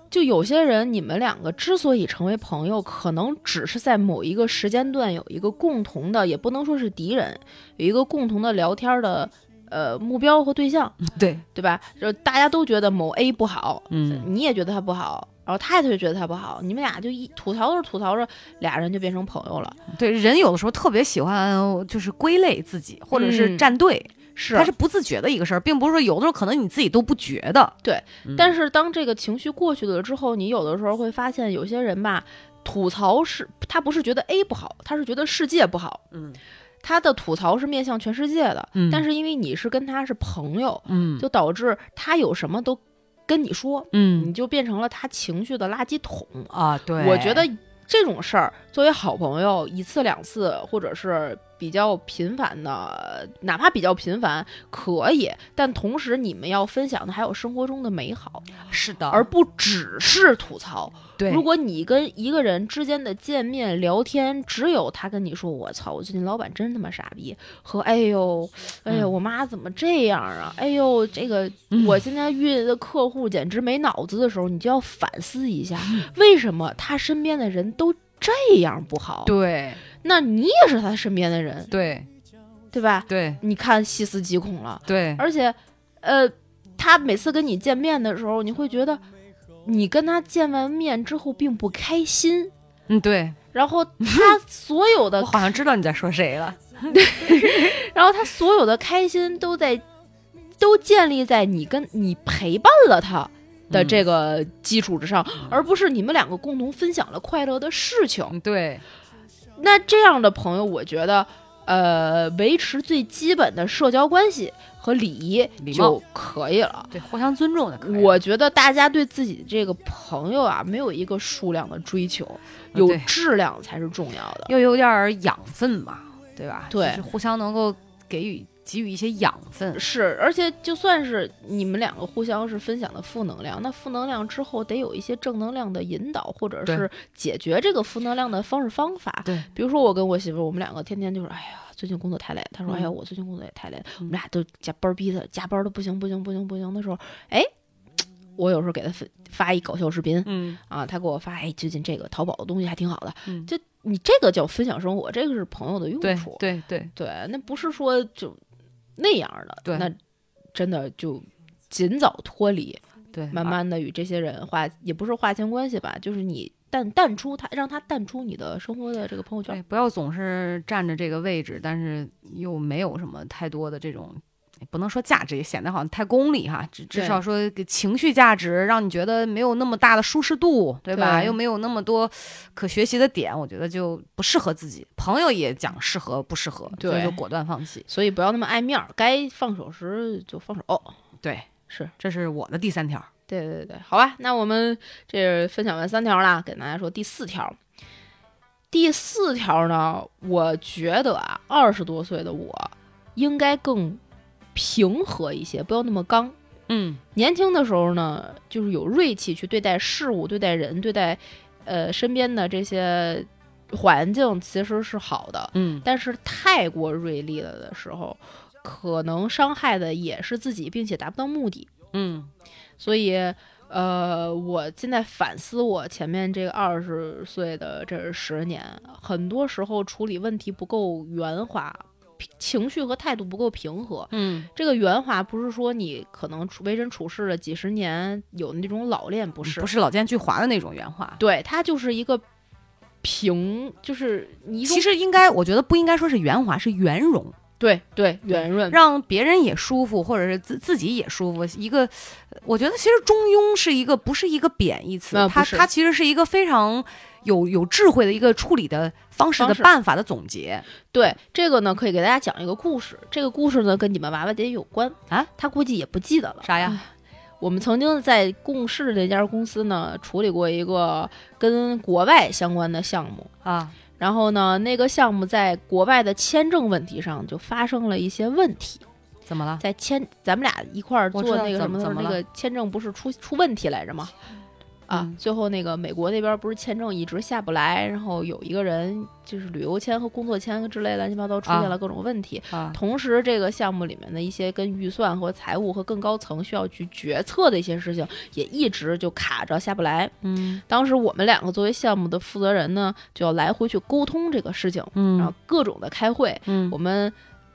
就有些人，你们两个之所以成为朋友，可能只是在某一个时间段有一个共同的，也不能说是敌人，有一个共同的聊天的呃目标和对象，对，对吧？就大家都觉得某 A 不好，嗯你也觉得他不好，然后他也觉得他不好，你们俩就一吐槽着吐槽着，俩人就变成朋友了。对，人有的时候特别喜欢就是归类自己，或者是嗯站队，是他是不自觉的一个事儿，并不是说有的时候可能你自己都不觉得。对嗯，但是当这个情绪过去了之后，你有的时候会发现，有些人吧，吐槽是他不是觉得 A 不好，他是觉得世界不好。嗯他的吐槽是面向全世界的，嗯但是因为你是跟他是朋友，嗯就导致他有什么都跟你说，嗯你就变成了他情绪的垃圾桶。啊，对，我觉得这种事儿作为好朋友，一次两次，或者是比较频繁的，哪怕比较频繁可以，但同时你们要分享的还有生活中的美好，是的，而不只是吐槽。对，如果你跟一个人之间的见面聊天，只有他跟你说“我操，我最近老板真他妈傻逼”和“哎呦，哎呦，嗯我妈怎么这样啊？哎呦，这个嗯我现在遇的客户简直没脑子”的时候，你就要反思一下，嗯为什么他身边的人都这样不好？对那你也是他身边的人，对对吧？对你看细思极恐了，对，而且，呃，他每次跟你见面的时候，你会觉得你跟他见完面之后并不开心。嗯对，然后他所有的 我，好像知道你在说谁了。然后他所有的开心都在，都建立在你跟你陪伴了他的嗯这个基础之上，而不是你们两个共同分享了快乐的事情。嗯对，那这样的朋友，我觉得，呃，维持最基本的社交关系和礼仪就可以了。对，互相尊重的。我觉得大家对自己这个朋友啊，没有一个数量的追求，有质量才是重要的。又有点儿养分嘛，对吧？对就是互相能够给予给予一些养分。是，而且就算是你们两个互相是分享的负能量，那负能量之后得有一些正能量的引导，或者是解决这个负能量的方式方法。对，比如说我跟我媳妇儿，我们两个天天就是，哎呀，最近工作太累了。她说，嗯哎呀，我最近工作也太累了。我们俩都加班儿逼的，加班儿的不行不行不行不行的时候，哎，我有时候给她发发一搞笑视频，嗯啊，他给我发，哎，最近这个淘宝的东西还挺好的，嗯，就你这个叫分享生活，这个是朋友的用对处，对对对那不是说就那样的，对那真的就尽早脱离，对，慢慢的与这些人划，也不是划清关系吧，就是你淡淡出他，让他淡出你的生活的这个朋友圈对，，不要总是占着这个位置，但是又没有什么太多的这种。不能说价值，也显得好像太功利哈。至至少说给情绪价值，让你觉得没有那么大的舒适度，对吧？对又没有那么多可学习的点，我觉得就不适合自己。朋友也讲适合不适合，所以对就果断放弃。所以不要那么爱面儿，该放手时就放手。对，是这是我的第三条。对对对，好吧，那我们这分享完三条啦，给大家说第四条。第四条呢，我觉得啊，二十多岁的我应该更平和一些，不要那么刚。嗯年轻的时候呢，就是有锐气去对待事物、对待人、对待呃身边的这些环境，其实是好的。嗯但是太过锐利了的时候，可能伤害的也是自己，并且达不到目的。嗯所以，呃，我现在反思我前面这个二十岁的这十年，很多时候处理问题不够圆滑，平情绪和态度不够平和。嗯这个圆滑不是说你可能处为人处事了几十年有那种老练，不是，不是老奸巨猾的那种圆滑。对，它就是一个平，就是你其实应该，我觉得不应该说是圆滑，是圆融，对对圆润，让别人也舒服，或者是自自己也舒服。一个，我觉得其实中庸是一个不是一个贬义词，它它其实是一个非常有有智慧的一个处理的方式的办法的总结。对这个呢，可以给大家讲一个故事。这个故事呢，跟你们娃娃姐有关啊，她估计也不记得了。啥呀？我们曾经在共事这家公司呢，处理过一个跟国外相关的项目。啊，然后呢，那个项目在国外的签证问题上就发生了一些问题。怎么了？在签，咱们俩一块儿做那个什么那个签证不是出出问题来着吗？啊嗯，最后那个美国那边不是签证一直下不来，然后有一个人就是旅游签和工作签之类乱七八糟出现啊了各种问题。啊，同时，这个项目里面的一些跟预算和财务和更高层需要去决策的一些事情，也一直就卡着下不来。嗯当时我们两个作为项目的负责人呢，就要来回去沟通这个事情，然后嗯各种的开会，嗯我们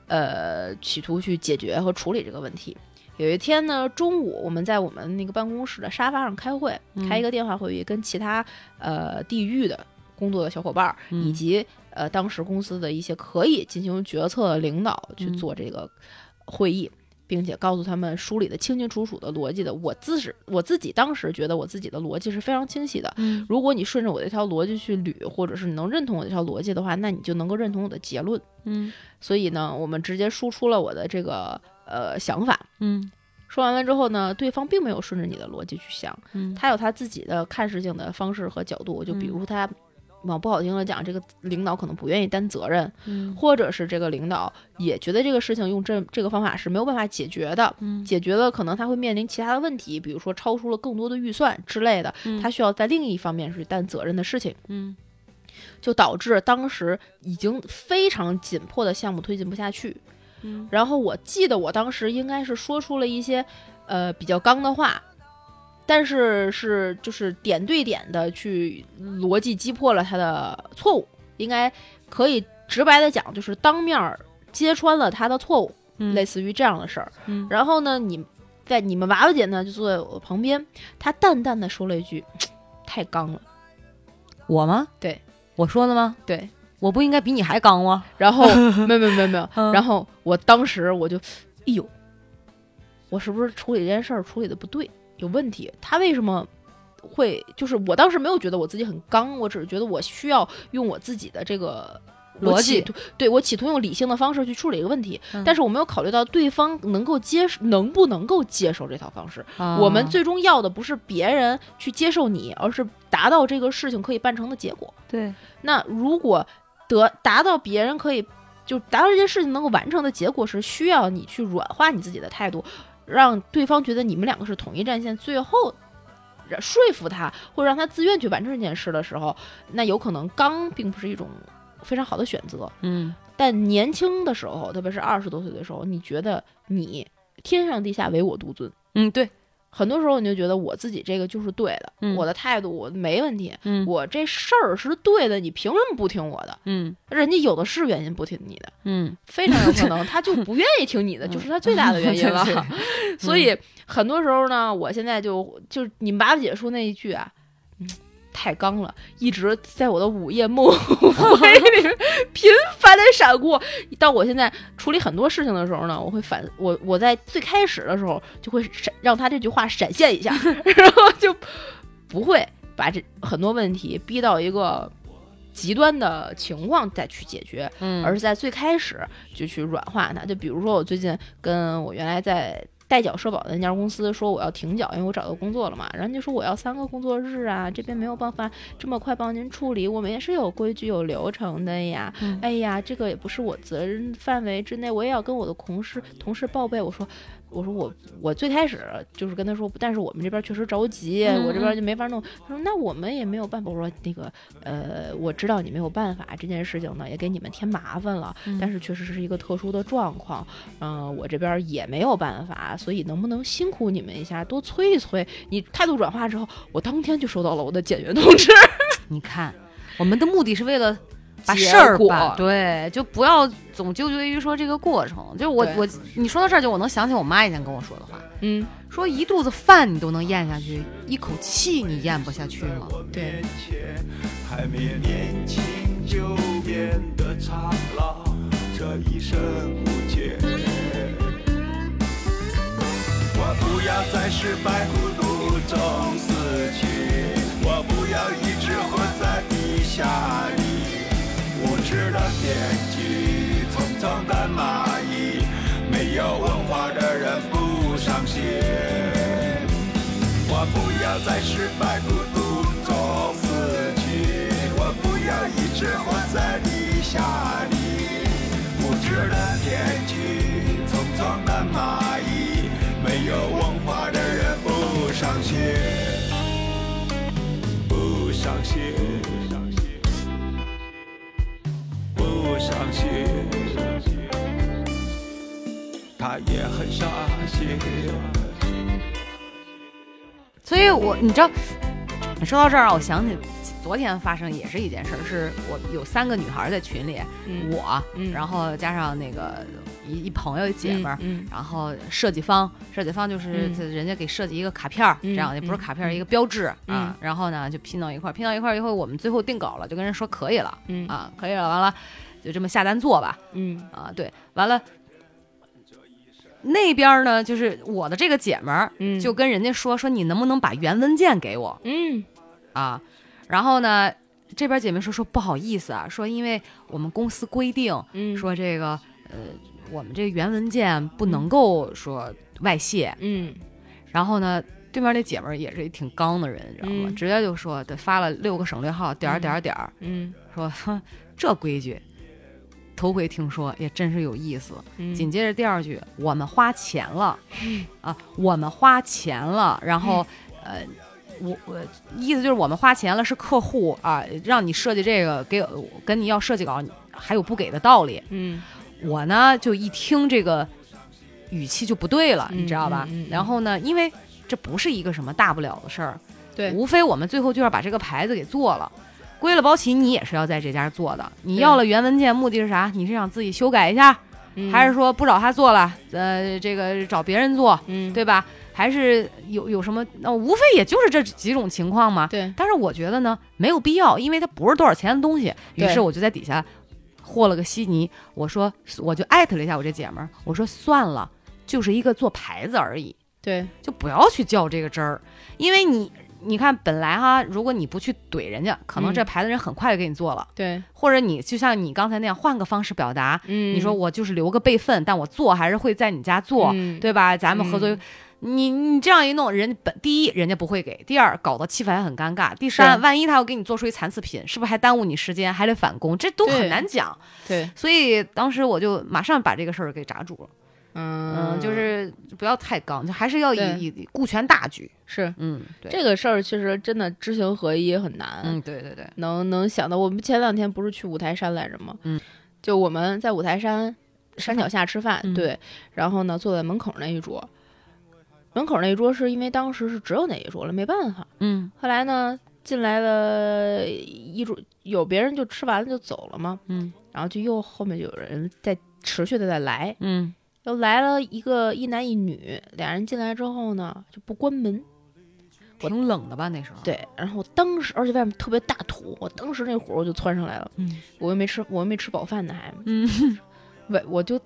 呃企图去解决和处理这个问题。有一天呢，中午我们在我们那个办公室的沙发上开会，嗯开一个电话会议，跟其他呃地域的工作的小伙伴以及呃当时公司的一些可以进行决策的领导去嗯做这个会议。并且告诉他们梳理的清清楚楚的逻辑的，我自是我自己当时觉得我自己的逻辑是非常清晰的，嗯如果你顺着我这条逻辑去捋，或者是你能认同我这条逻辑的话，那你就能够认同我的结论。嗯所以呢，我们直接输出了我的这个呃想法。嗯说完了之后呢，对方并没有顺着你的逻辑去想，嗯他有他自己的看事情的方式和角度。就比如他往不好听的讲，这个领导可能不愿意担责任，嗯或者是这个领导也觉得这个事情用这这个方法是没有办法解决的，嗯解决了可能他会面临其他的问题，比如说超出了更多的预算之类的，嗯他需要在另一方面去担责任的事情，嗯就导致当时已经非常紧迫的项目推进不下去。嗯然后我记得我当时应该是说出了一些呃比较刚的话，但是是就是点对点的去逻辑击破了他的错误，应该可以直白的讲，就是当面儿揭穿了他的错误，嗯类似于这样的事儿。嗯然后呢，你在你们娃娃姐呢就坐在我旁边，她淡淡的说了一句：“太刚了。我吗？对，我说的吗？”对，我不应该比你还刚吗？然后没有没有没有没有，嗯然后我当时我就，哎呦，我是不是处理这件事儿处理的不对，有问题？他为什么会？就是我当时没有觉得我自己很刚，我只是觉得我需要用我自己的这个。我逻辑对我企图用理性的方式去处理一个问题，嗯但是我没有考虑到对方能够接受，能不能够接受这套方式。我们啊最终要的不是别人去接受你，而是达到这个事情可以办成的结果。对，那如果得达到别人可以就达到这件事情能够完成的结果，是需要你去软化你自己的态度，让对方觉得你们两个是统一战线，最后说服他或者让他自愿去完成这件事的时候，那有可能刚并不是一种非常好的选择。嗯但年轻的时候，特别是二十多岁的时候，你觉得你天上地下唯我独尊。嗯，对，很多时候你就觉得我自己这个就是对的，嗯我的态度我没问题，嗯我这事儿是对的，你凭什么不听我的？嗯人家有的是原因不听你的，嗯非常有可能 他就不愿意听你的，就是他最大的原因了。所以很多时候呢，我现在就就是你们娃娃姐说那一句啊，嗯，太刚了，一直在我的午夜梦回里面频繁的闪过。到我现在处理很多事情的时候呢，我会反我我在最开始的时候就会闪让他这句话闪现一下，然后就不会把这很多问题逼到一个。极端的情况再去解决，嗯，而是在最开始就去软化它。就比如说，我最近跟我原来在代缴社保的那家公司说我要停缴，因为我找到工作了嘛。然后就说我要三个工作日啊，这边没有办法这么快帮您处理，我们也是有规矩有流程的呀。嗯哎呀，这个也不是我责任范围之内，我也要跟我的同事同事报备。我说。我说我我最开始就是跟他说，但是我们这边确实着急，嗯我这边就没法弄。他说那我们也没有办法。我说那个呃，我知道你没有办法，这件事情呢也给你们添麻烦了，嗯但是确实是一个特殊的状况，嗯、我这边也没有办法，所以能不能辛苦你们一下，多催一催？你态度转化之后，我当天就收到了我的减员通知。你看，我们的目的是为了把事儿果办对，就不要总纠结于说这个过程。就是我我你说到这儿，就我能想起我妈以前跟我说的话，嗯，说一肚子饭你都能咽下去，一口气你咽不下去吗？对，还没年轻就变得苍老，这一生无解。我不要在失败孤独中死去，我不要一直活在地下里。无知的天际，匆匆的蚂蚁，没有文化的人不伤心。我不要在失败孤独中死去，我不要一直活在地下里。无知的天际，匆匆的蚂蚁，没有文化的人不伤心，不伤心，也很伤心。所以我你知道，说到这儿让我想起昨天发生也是一件事儿，是我有三个女孩在群里，嗯我，嗯然后加上那个一一朋友一姐们儿。嗯然后设计方，设计方就是人家给设计一个卡片儿，嗯这样也不是嗯卡片儿，一个标志嗯啊。然后呢，就拼到一块儿，拼到一块儿以后，我们最后定稿了，就跟人说可以了嗯啊，可以了。完了，就这么下单做吧嗯啊。对，完了，那边呢，就是我的这个姐们儿嗯，就跟人家说说你能不能把原文件给我？嗯。啊？然后呢，这边姐妹说说不好意思啊，说因为我们公司规定嗯。说这个呃，我们这个原文件不能够说外泄。嗯。然后呢，对面那姐们儿也是一挺刚的人，你知道吗？嗯。直接就说，对，发了六个省略号，点儿点儿点儿，嗯。说哼，这规矩，头回听说，也真是有意思。嗯，紧接着第二句，我们花钱了，啊，我们花钱了，然后，呃，我我意思就是我们花钱了，是客户啊，让你设计这个，给我跟你要设计稿，还有不给的道理。嗯我呢就一听这个语气就不对了，嗯你知道吧？嗯嗯嗯然后呢，因为这不是一个什么大不了的事儿，对无非我们最后就要把这个牌子给做了。归了包起，你也是要在这家做的。你要了原文件，目的是啥？你是想自己修改一下，嗯还是说不找他做了，呃，这个找别人做，嗯对吧？还是有有什么？那、无非也就是这几种情况嘛。对但是我觉得呢，没有必要，因为它不是多少钱的东西。于是我就在底下和了个稀泥，我说我就艾特了一下我这姐们儿，我说算了，就是一个做牌子而已，对就不要去较这个真儿，因为你。你看，本来哈，如果你不去怼人家，可能嗯这牌子人很快就给你做了，对，或者你就像你刚才那样换个方式表达，嗯，你说我就是留个备份，但我做还是会在你家做，嗯对吧？咱们合作，嗯你你这样一弄，人本第一人家不会给，第二搞得气氛还很尴尬，第三万一他要给你做出一残次品，是不是还耽误你时间，还得返工，这都很难讲。对，所以当时我就马上把这个事儿给扎住了，嗯嗯，就是不要太刚，就还是要以以顾全大局。是。嗯，对，这个事儿，其实真的知行合一很难。嗯，对对对，能能想到，我们前两天不是去五台山来着吗？嗯，就我们在五台山山脚下吃饭，嗯。对，然后呢坐在门口那一桌，门口那一桌是因为当时是只有那一桌了，没办法。嗯。后来呢进来了一桌，有别人就吃完了就走了嘛，嗯。然后就又后面就有人在持续的在来，嗯，又来了一个一男一女，俩人进来之后呢就不关门，挺冷的吧那时候？，对，然后当时而且外面特别大土，我当时那火我就窜上来了，嗯我又没吃，我又没吃饱饭呢还，嗯喂，我就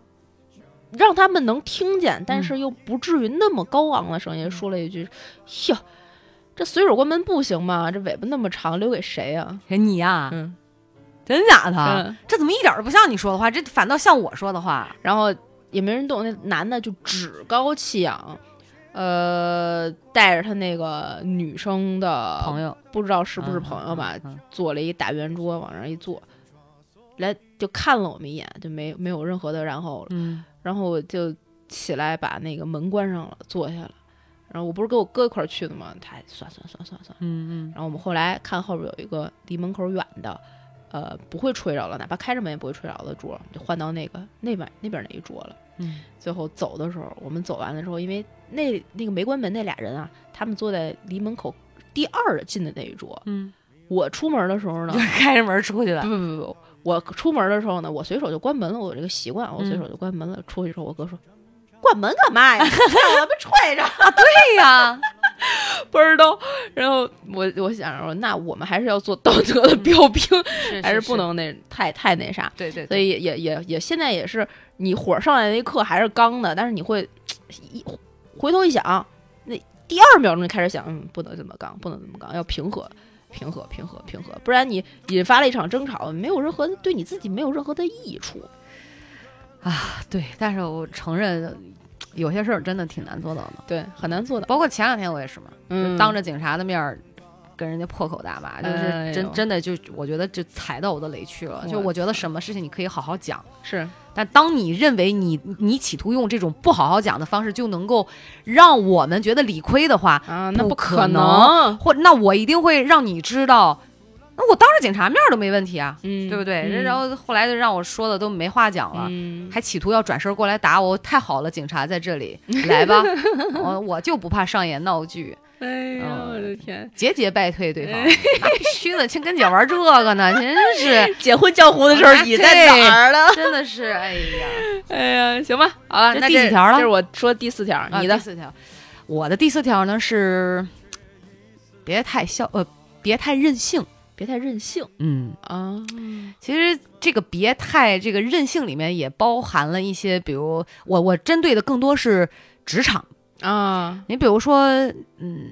让他们能听见，但嗯是又不至于那么高昂的声音说了一句：“哟，这随手关门不行吗？这尾巴那么长，留给谁呀、你呀、嗯真假的？嗯，这怎么一点儿都不像你说的话？这反倒像我说的话。然后也没人动，那男的就趾高气扬，呃，带着他那个女生的朋友不知道是是不是朋友吧，嗯做了一大圆桌往那儿一坐，来就看了我们一眼，就没没有任何的然后然后我就起来把那个门关上了，坐下了。然后我不是跟我哥一块儿去的吗？他算算算算算。嗯然后我们后来看后边有一个离门口远的，呃，不会吹着了，哪怕开着门也不会吹着的桌，就换到那个那边那边那一桌了。嗯最后走的时候，我们走完了之后，因为那那个没关门那俩人啊，他们坐在离门口第二近的那一桌。嗯，我出门的时候呢就，开着门出去了不。不不不，我出门的时候呢，我随手就关门了，我有这个习惯，我嗯随手就关门了。出去之后，我哥说：“关门干嘛呀？让我们吹着。对呀，”不知道。然后我我想说，那我们还是要做道德的标兵，还是不。能那太太那啥。对对，所以也也也也现在也是，你火上来那一刻还是刚的，但是你会一回头一想，那第二秒钟就开始想，嗯，不能这么刚，不能这么刚，要平和。平和，平和，平和，不然你引发了一场争吵，没有任何对你自己没有任何的益处啊。对，但是我承认，有些事儿真的挺难做到的。对，很难做到。包括前两天我也是嘛，嗯就当着警察的面儿跟人家破口大骂，就是真、哎真的就我觉得就踩到我的雷区了。就我我觉得什么事情你可以好好讲，是但当你认为你你企图用这种不好好讲的方式就能够让我们觉得理亏的话，啊，那不可可能或那我一定会让你知道，那我当着警察面儿都没问题啊，嗯，对不对？嗯然后后来就让我说的都没话讲了。嗯，还企图要转身过来打我，太好了，警察在这里，来吧，我我就不怕上演闹剧，哎呀，嗯我的天！节节败退对方，那必须的，亲跟姐玩这个呢，真是，结婚叫糊的时候，你在哪儿了？真的是，哎呀，哎呀，行吧，好了，这那第几条了这是我说第四条，啊你的第四条，我的第四条呢是，别太消呃，别太任性，别太任性嗯，啊。其实这个别太这个任性里面也包含了一些，比如我我针对的更多是职场。啊，你比如说，嗯，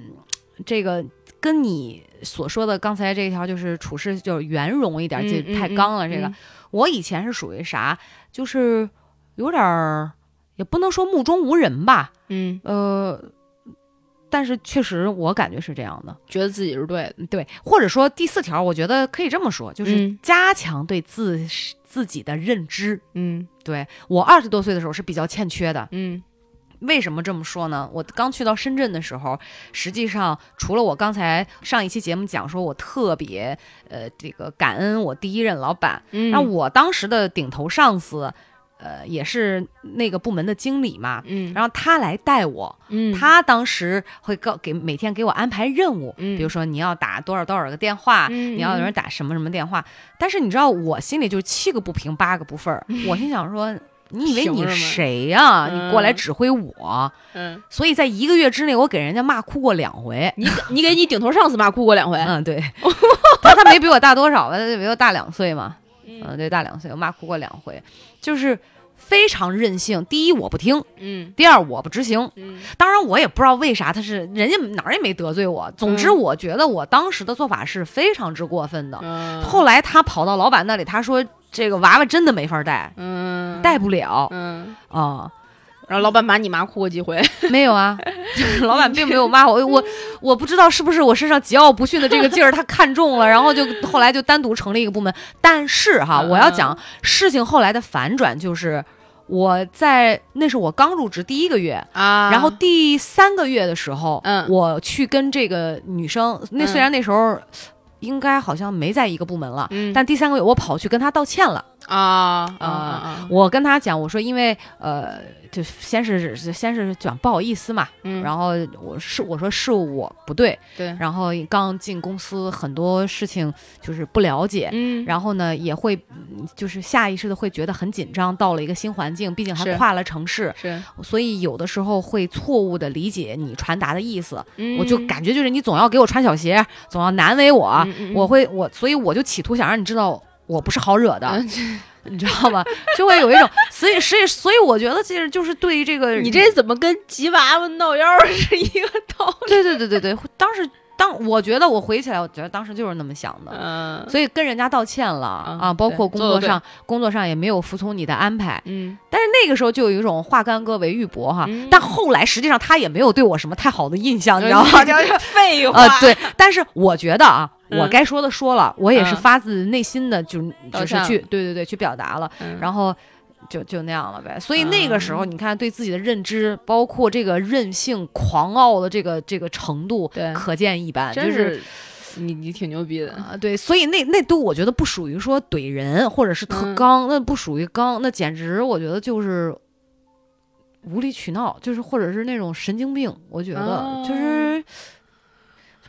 这个跟你所说的刚才这一条就是处事就是圆融一点，嗯就嗯太刚了。这个、嗯我以前是属于啥，就是有点儿，也不能说目中无人吧，嗯呃，但是确实我感觉是这样的。觉得自己是对的，对，或者说第四条，我觉得可以这么说，就是嗯加强对自、自己的认知。嗯对我二十多岁的时候是比较欠缺的，嗯为什么这么说呢？我刚去到深圳的时候，实际上除了我刚才上一期节目讲说，我特别呃这个感恩我第一任老板，嗯，那、我当时的顶头上司，呃也是那个部门的经理嘛，嗯然后他来带我，嗯他当时会告给每天给我安排任务，嗯比如说你要打多少多少个电话，嗯你要有人打什么什么电话。但是你知道我心里就七个不平八个不忿儿，我心想说。你以为你谁呀、嗯你过来指挥我？嗯，所以在一个月之内，我给人家骂哭过两回。你你给你顶头上司骂哭过两回，嗯，对，他他没比我大多少吧？他比我大两岁嘛。嗯，对，大两岁，我骂哭过两回，就是非常任性。第一，我不听；嗯第二，我不执行。嗯当然，我也不知道为啥他是人家哪儿也没得罪我。总之，嗯我觉得我当时的做法是非常之过分的。嗯后来他跑到老板那里，他说这个娃娃真的没法带，嗯带不了嗯，啊、然后老板把你骂哭过几回，没有啊，就 是老板并没有骂我，我我不知道是不是我身上桀骜不驯的这个劲儿他看中了，然后就后来就单独成立一个部门。但是哈，嗯我要讲事情后来的反转就是。我在那是我刚入职第一个月，啊然后第三个月的时候，嗯我去跟这个女生，那嗯虽然那时候应该好像没在一个部门了，嗯但第三个月我跑去跟她道歉了。啊啊啊我跟他讲，我说因为呃，就先是先是讲不好意思嘛，嗯，然后我是我说是我不对，对，然后刚进公司很多事情就是不了解。嗯。然后呢，也会嗯就是下意识的会觉得很紧张，到了一个新环境，毕竟还跨了城市，是，所以有的时候会错误的理解你传达的意思。嗯。我就感觉就是你总要给我穿小鞋，总要难为我，我会我，所以我就企图想让你知道我不是好惹的，嗯 你知道吗？就会有一种，所以所以所以我觉得其实就是对于这个你这怎么跟吉娃娃闹腰是一个道理？对对对对对，当时当我觉得我回忆起来，我觉得当时就是那么想的。嗯所以跟人家道歉了、嗯啊，包括工作上，工作上也没有服从你的安排，嗯但是那个时候就有一种化干戈为玉帛哈。嗯但后来实际上他也没有对我什么太好的印象，你知道吗？就是废呃，对，但是我觉得啊，嗯我该说的说了，我也是嗯。发自内心的就就是去对对对去表达了，嗯。然后就就那样了呗。所以那个时候，嗯。你看对自己的认知，包括这个任性狂傲的这个这个程度，可见一斑，真就是。你你挺牛逼的，啊，对，所以那那都我觉得不属于说怼人，或者是特嗯。刚，那不属于刚，那简直我觉得就是无理取闹，就是或者是那种神经病，我觉得、哦。就是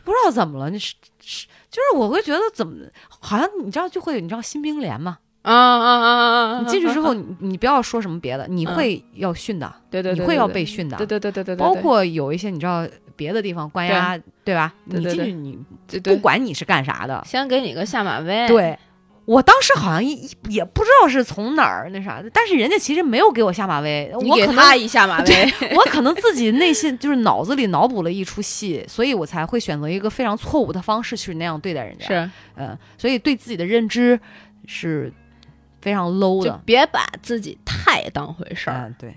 不知道怎么了，你是是就是我会觉得怎么好像你知道就会你知道新兵连嘛，啊啊啊啊啊！你进去之后嗯，你你不要说什么别的，你嗯。会要训的，对对对，你会要被训的，对对对对对对，包括有一些你知道别的地方关押对。吧？你进去你不管你是干啥的，先给你个下马威，对，我当时好像也也不知道是从哪儿那啥的，但是人家其实没有给我下马威，我给我可能他一下马 威，我可能自己内心就是脑子里脑补了一出戏，所以我才会选择一个非常错误的方式去那样对待人家。，是嗯，所以对自己的认知是非常 low 的。别把自己太当回事儿。嗯，对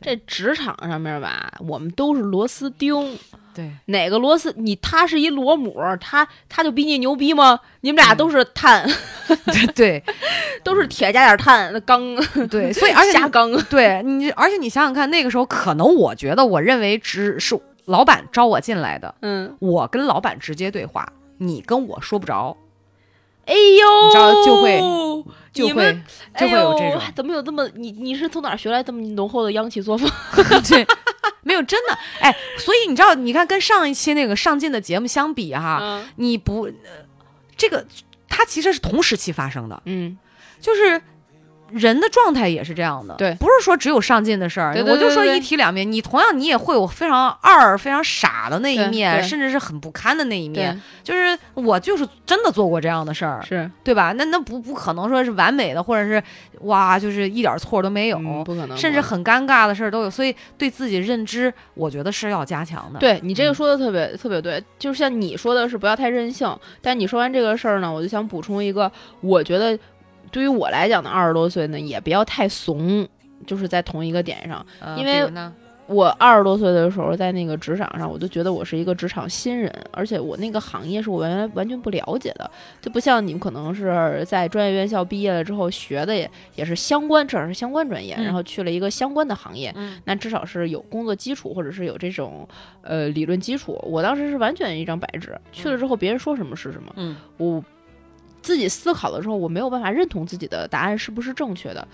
这职场上面吧，我们都是螺丝钉，对，哪个螺丝你他是一螺母，他他就比你牛逼吗？你们俩都是碳，对 都是铁加点碳，那钢 对，所以而且加钢，对你，而且你想想看，那个时候可能我觉得，我认为只是老板招我进来的，嗯，我跟老板直接对话，你跟我说不着，哎呦，你知道就会就会就会有这种。哎怎么有这么你你是从哪儿学来这么浓厚的央企作风？对，没有真的。哎，所以你知道，你看跟上一期那个上进的节目相比哈，嗯。你不、呃、这个它其实是同时期发生的，嗯，就是。人的状态也是这样的，对不是说只有上进的事儿。我就说一体两面，你同样你也会有非常二、非常傻的那一面，对甚至是很不堪的那一面。对，就是我就是真的做过这样的事儿，是对吧？那那不不可能说是完美的，或者是哇，就是一点错都没有，嗯不可能，甚至很尴尬的事儿都有。所以对自己认知，我觉得是要加强的。对你这个嗯说的特别、特别对，就像你说的是不要太任性，但你说完这个事儿呢，我就想补充一个，我觉得对于我来讲呢，二十多岁呢也不要太怂，就是在同一个点上，呃，因为我二十多岁的时候，在那个职场上，我就觉得我是一个职场新人，而且我那个行业是我原来完全不了解的，就不像你们可能是在专业院校毕业了之后学的也也是相关，至少是相关专业，嗯然后去了一个相关的行业，嗯那至少是有工作基础，或者是有这种呃理论基础。我当时是完全一张白纸，去了之后别人说什么是什么，嗯我自己思考的时候，我没有办法认同自己的答案是不是正确的，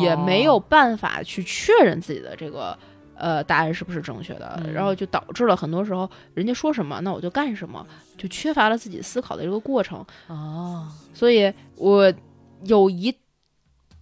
也没有哦办法去确认自己的这个呃答案是不是正确的，嗯然后就导致了很多时候人家说什么，那我就干什么，就缺乏了自己思考的这个过程。哦，所以我有一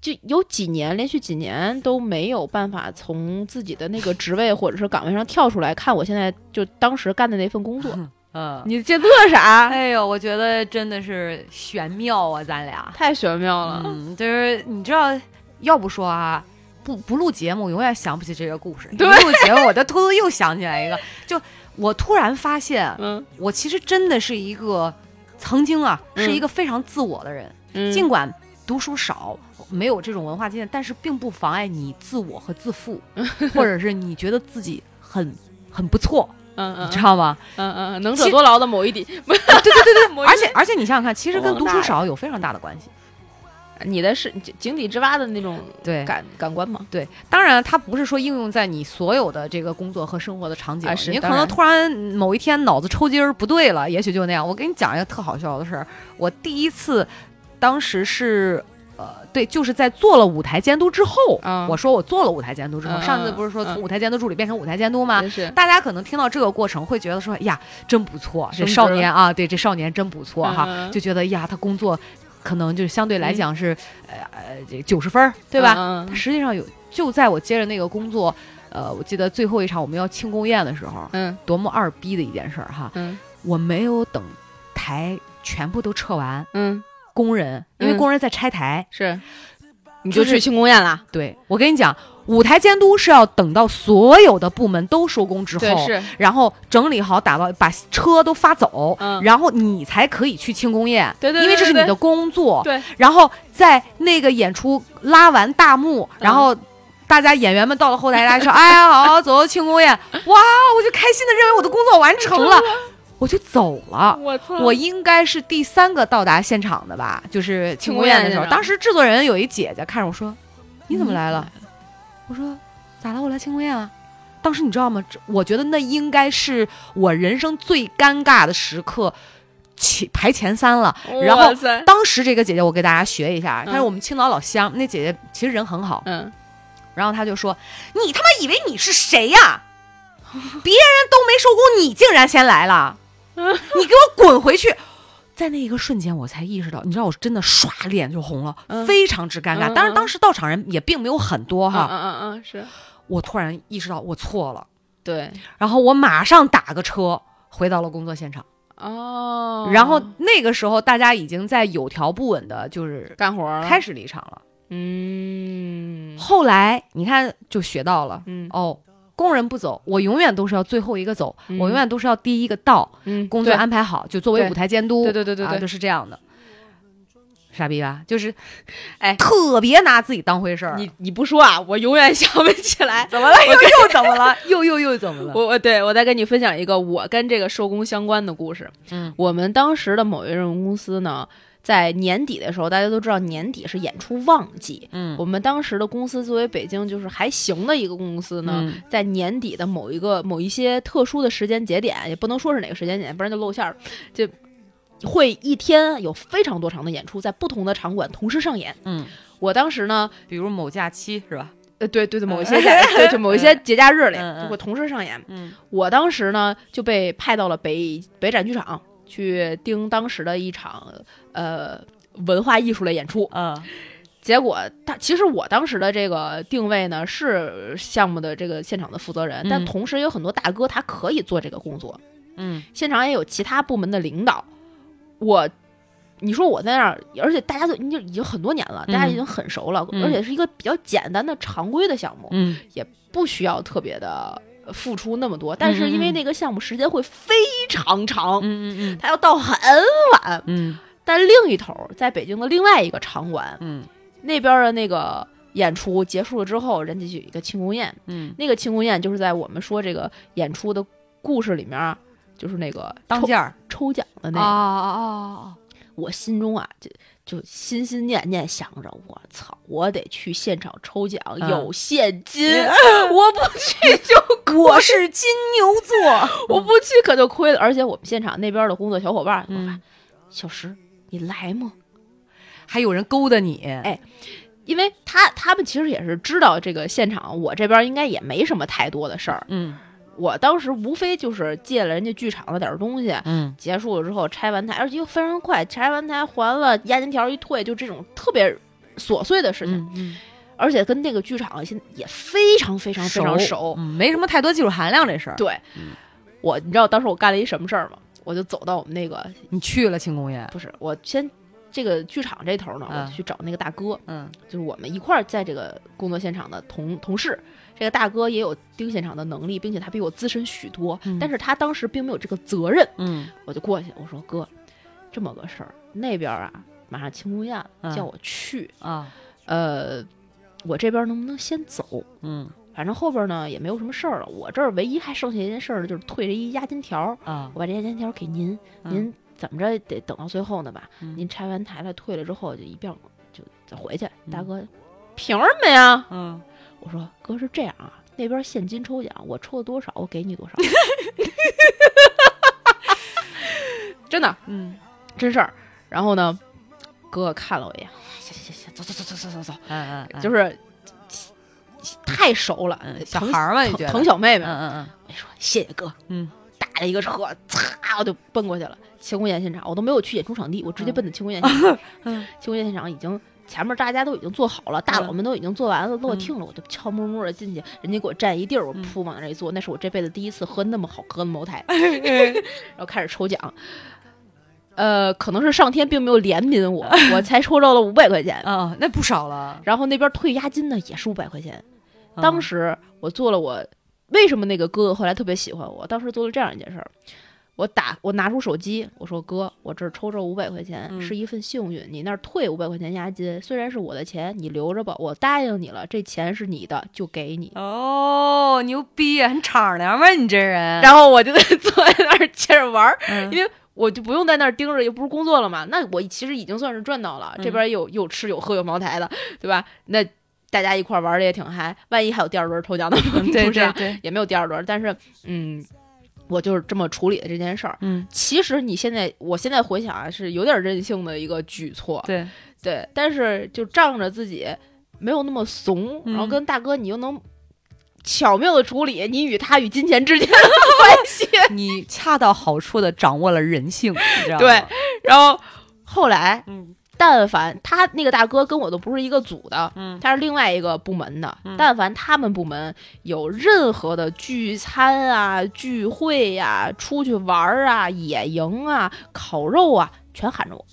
就有几年，连续几年都没有办法从自己的那个职位或者是岗位上跳出来，看我现在就当时干的那份工作。嗯，你这乐啥？哎呦，我觉得真的是玄妙啊，咱俩。太玄妙了。嗯，就是你知道，要不说啊，不不录节目，永远想不起这个故事。对一录节目，我就突突又想起来一个，就我突然发现，嗯我其实真的是一个曾经啊，嗯是一个非常自我的人。嗯尽管读书少，没有这种文化经验，但是并不妨碍你自我和自负，或者是你觉得自己很很不错，嗯嗯你知道吗？嗯嗯，能者多劳的某一点，对对对对，而且而且你想想看，其实跟读书少有非常大的关系。你的是井井底之蛙的那种对感感官嘛？对，当然它不是说应用在你所有的这个工作和生活的场景，啊是你可能突然某一天脑子抽筋儿不对了，也许就那样。我给你讲一个特好笑的事儿，我第一次，当时是。呃，对，就是在做了舞台监督之后，嗯我说我做了舞台监督之后，嗯上次不是说嗯从舞台监督助理变成舞台监督吗？大家可能听到这个过程会觉得说，哎呀，真不错，这少年啊，对，这少年真不错哈，嗯就觉得呀，他工作可能就是相对来讲是，呃呃，这九十分儿，对吧？实际上有，就在我接着那个工作，呃，我记得最后一场我们要庆功宴的时候，嗯多么二逼的一件事儿哈！嗯我没有等台全部都撤完，嗯，工人因为嗯工人在拆台，是，你就就是去庆功宴啦？对我跟你讲，舞台监督是要等到所有的部门都收工之后，，是，然后整理好打包，把车都发走，嗯。然后你才可以去庆功宴，对对对对因为这是你的工作，对，然后在那个演出拉完大幕，然后大家演员们到了后台，大家说：“哎呀，好，走庆功宴！”哇，我就开心的认为我的工作完成了，我就走了。我应该是第三个到达现场的吧，就是庆功宴的时候。当时制作人有一姐姐看着我说：“你怎么来了？”我说：“咋了？我来庆功宴啊。”当时你知道吗？我觉得那应该是我人生最尴尬的时刻，前排前三了。然后当时这个姐姐，我给大家学一下，她是嗯我们青岛老乡，那姐姐其实人很好。嗯，然后她就说：“你他妈以为你是谁呀？别人都没收工，你竟然先来了，你给我滚回去！”在那一个瞬间，我才意识到，你知道，我真的唰脸就红了，嗯。非常之尴尬。嗯当然，当时到场人也并没有很多哈，嗯嗯嗯嗯，是。我突然意识到我错了，对。然后我马上打个车回到了工作现场。哦，然后那个时候，大家已经在有条不紊的，就是干活了，开始离场了。嗯。后来你看，就学到了。嗯。哦，工人不走，我永远都是要最后一个走，嗯我永远都是要第一个到，嗯，工作安排好，就作为舞台监督，对对对对对啊，就是这样的。傻逼吧？就是，哎特别拿自己当回事儿。你你不说啊，我永远想不起来。怎么了？又又怎么了？又又又怎么了？我我对我再跟你分享一个我跟这个收工相关的故事。嗯我们当时的某一任公司呢，在年底的时候，大家都知道年底是演出旺季。嗯我们当时的公司作为北京就是还行的一个公司呢，嗯在年底的某一个某一些特殊的时间节点，也不能说是哪个时间点，不然就露馅儿，就会一天有非常多场的演出，在不同的场馆同时上演。嗯，我当时呢，比如某假期是吧？呃，对对对，某一些假，对，就某一些节假日里就会同时上演。嗯我当时呢就被派到了北北展剧场去盯当时的一场呃文化艺术类演出。嗯。结果他其实我当时的这个定位呢是项目的这个现场的负责人，但嗯同时有很多大哥他可以做这个工作，嗯。现场也有其他部门的领导。我，你说我在那儿，而且大家都已经已经很多年了，大家已经很熟了，嗯。而且是一个比较简单的常规的项目，嗯。不需要特别的付出那么多。但是因为嗯。嗯那个项目时间会非常长，嗯嗯。它要到很晚。嗯但另一头，在北京的另外一个场馆，嗯。那边的那个演出结束了之后，人家就有一个庆功宴，嗯，那个庆功宴就是在我们说这个演出的故事里面啊，就是那个抽当件儿抽奖的那啊个，啊啊我心中啊就就心心念念想着，我操，我得去现场抽奖，嗯。有现金，我不去就 我是金牛座，我不去可就亏了，而且我们现场那边的工作小伙伴，嗯，小石你来吗？还有人勾搭你，哎因为他他们其实也是知道这个现场，我这边应该也没什么太多的事儿。嗯我当时无非就是借了人家剧场的点东西，嗯结束了之后拆完台，而且又非常快，拆完台还了押金条一退，就这种特别琐碎的事情，嗯嗯，而且跟那个剧场现在也非常非常非常熟。嗯，没什么太多技术含量这事儿。对，我你知道当时我干了一什么事儿吗？我就走到我们那个你去了庆功宴，不是我先这个剧场这头呢，嗯我就去找那个大哥，嗯就是我们一块儿在这个工作现场的同同事。这个大哥也有盯现场的能力，并且他比我资深许多，嗯但是他当时并没有这个责任。嗯我就过去，我说哥，这么个事儿，那边啊马上庆功宴了，嗯叫我去，啊呃，我这边能不能先走？嗯反正后边呢也没有什么事儿了，我这儿唯一还剩下一件事儿呢，就是退这一押金条，啊我把这押金条给您，嗯您怎么着得等到最后呢吧？嗯您拆完台了退了之后就一并就再回去。嗯大哥，凭什么呀？嗯我说哥是这样啊，那边现金抽奖，我抽了多少，我给你多少。真的嗯真事儿。然后呢，哥哥看了我一眼，行行行行，走走走走走走走，嗯嗯，就是太熟了，嗯小孩儿嘛，你疼觉得？疼小妹妹。嗯嗯嗯我说谢谢哥，嗯打了一个车，擦我就奔过去了。庆功宴现场，我都没有去演出场地，我直接嗯奔的庆功宴现场。嗯庆功宴现场已经前面大家都已经做好了，大佬们都已经做完了，落嗯听了，我就悄摸摸的进去，人家给我占一地儿，我嗯扑往那儿一坐，那是我这辈子第一次喝那么好喝的茅台，然后开始抽奖。呃，可能是上天并没有怜悯我，我才抽着了五百块钱。嗯啊，那不少了。然后那边退押金呢也是五百块钱。当嗯时我做了我为什么那个哥哥后来特别喜欢我？当时做了这样一件事儿，我打我拿出手机，我说哥，我这儿抽着五百块钱、嗯是一份幸运，你那儿退五百块钱押金，虽然是我的钱，你留着吧，我答应你了，这钱是你的，就给你。哦，牛逼，很敞亮吧？你这人，然后我就在坐在那儿接着玩因为我就不用在那儿盯着，又不是工作了嘛。那我其实已经算是赚到了，嗯这边有有吃有喝有茅台的，对吧？那大家一块儿玩的也挺嗨。万一还有第二轮抽奖呢？对 不对对，也没有第二轮，但是嗯，我就是这么处理的这件事儿。嗯其实你现在，我现在回想啊，是有点任性的一个举措，对，对，但是就仗着自己没有那么怂，嗯然后跟大哥你又能巧妙的处理你与他与金钱之间的关系，你恰到好处的掌握了人性，你知道吗？对，然后后来嗯但凡他那个大哥跟我都不是一个组的，嗯他是另外一个部门的。嗯但凡他们部门有任何的聚餐啊、聚会呀、出去玩啊、野营啊、烤肉啊，全喊着我。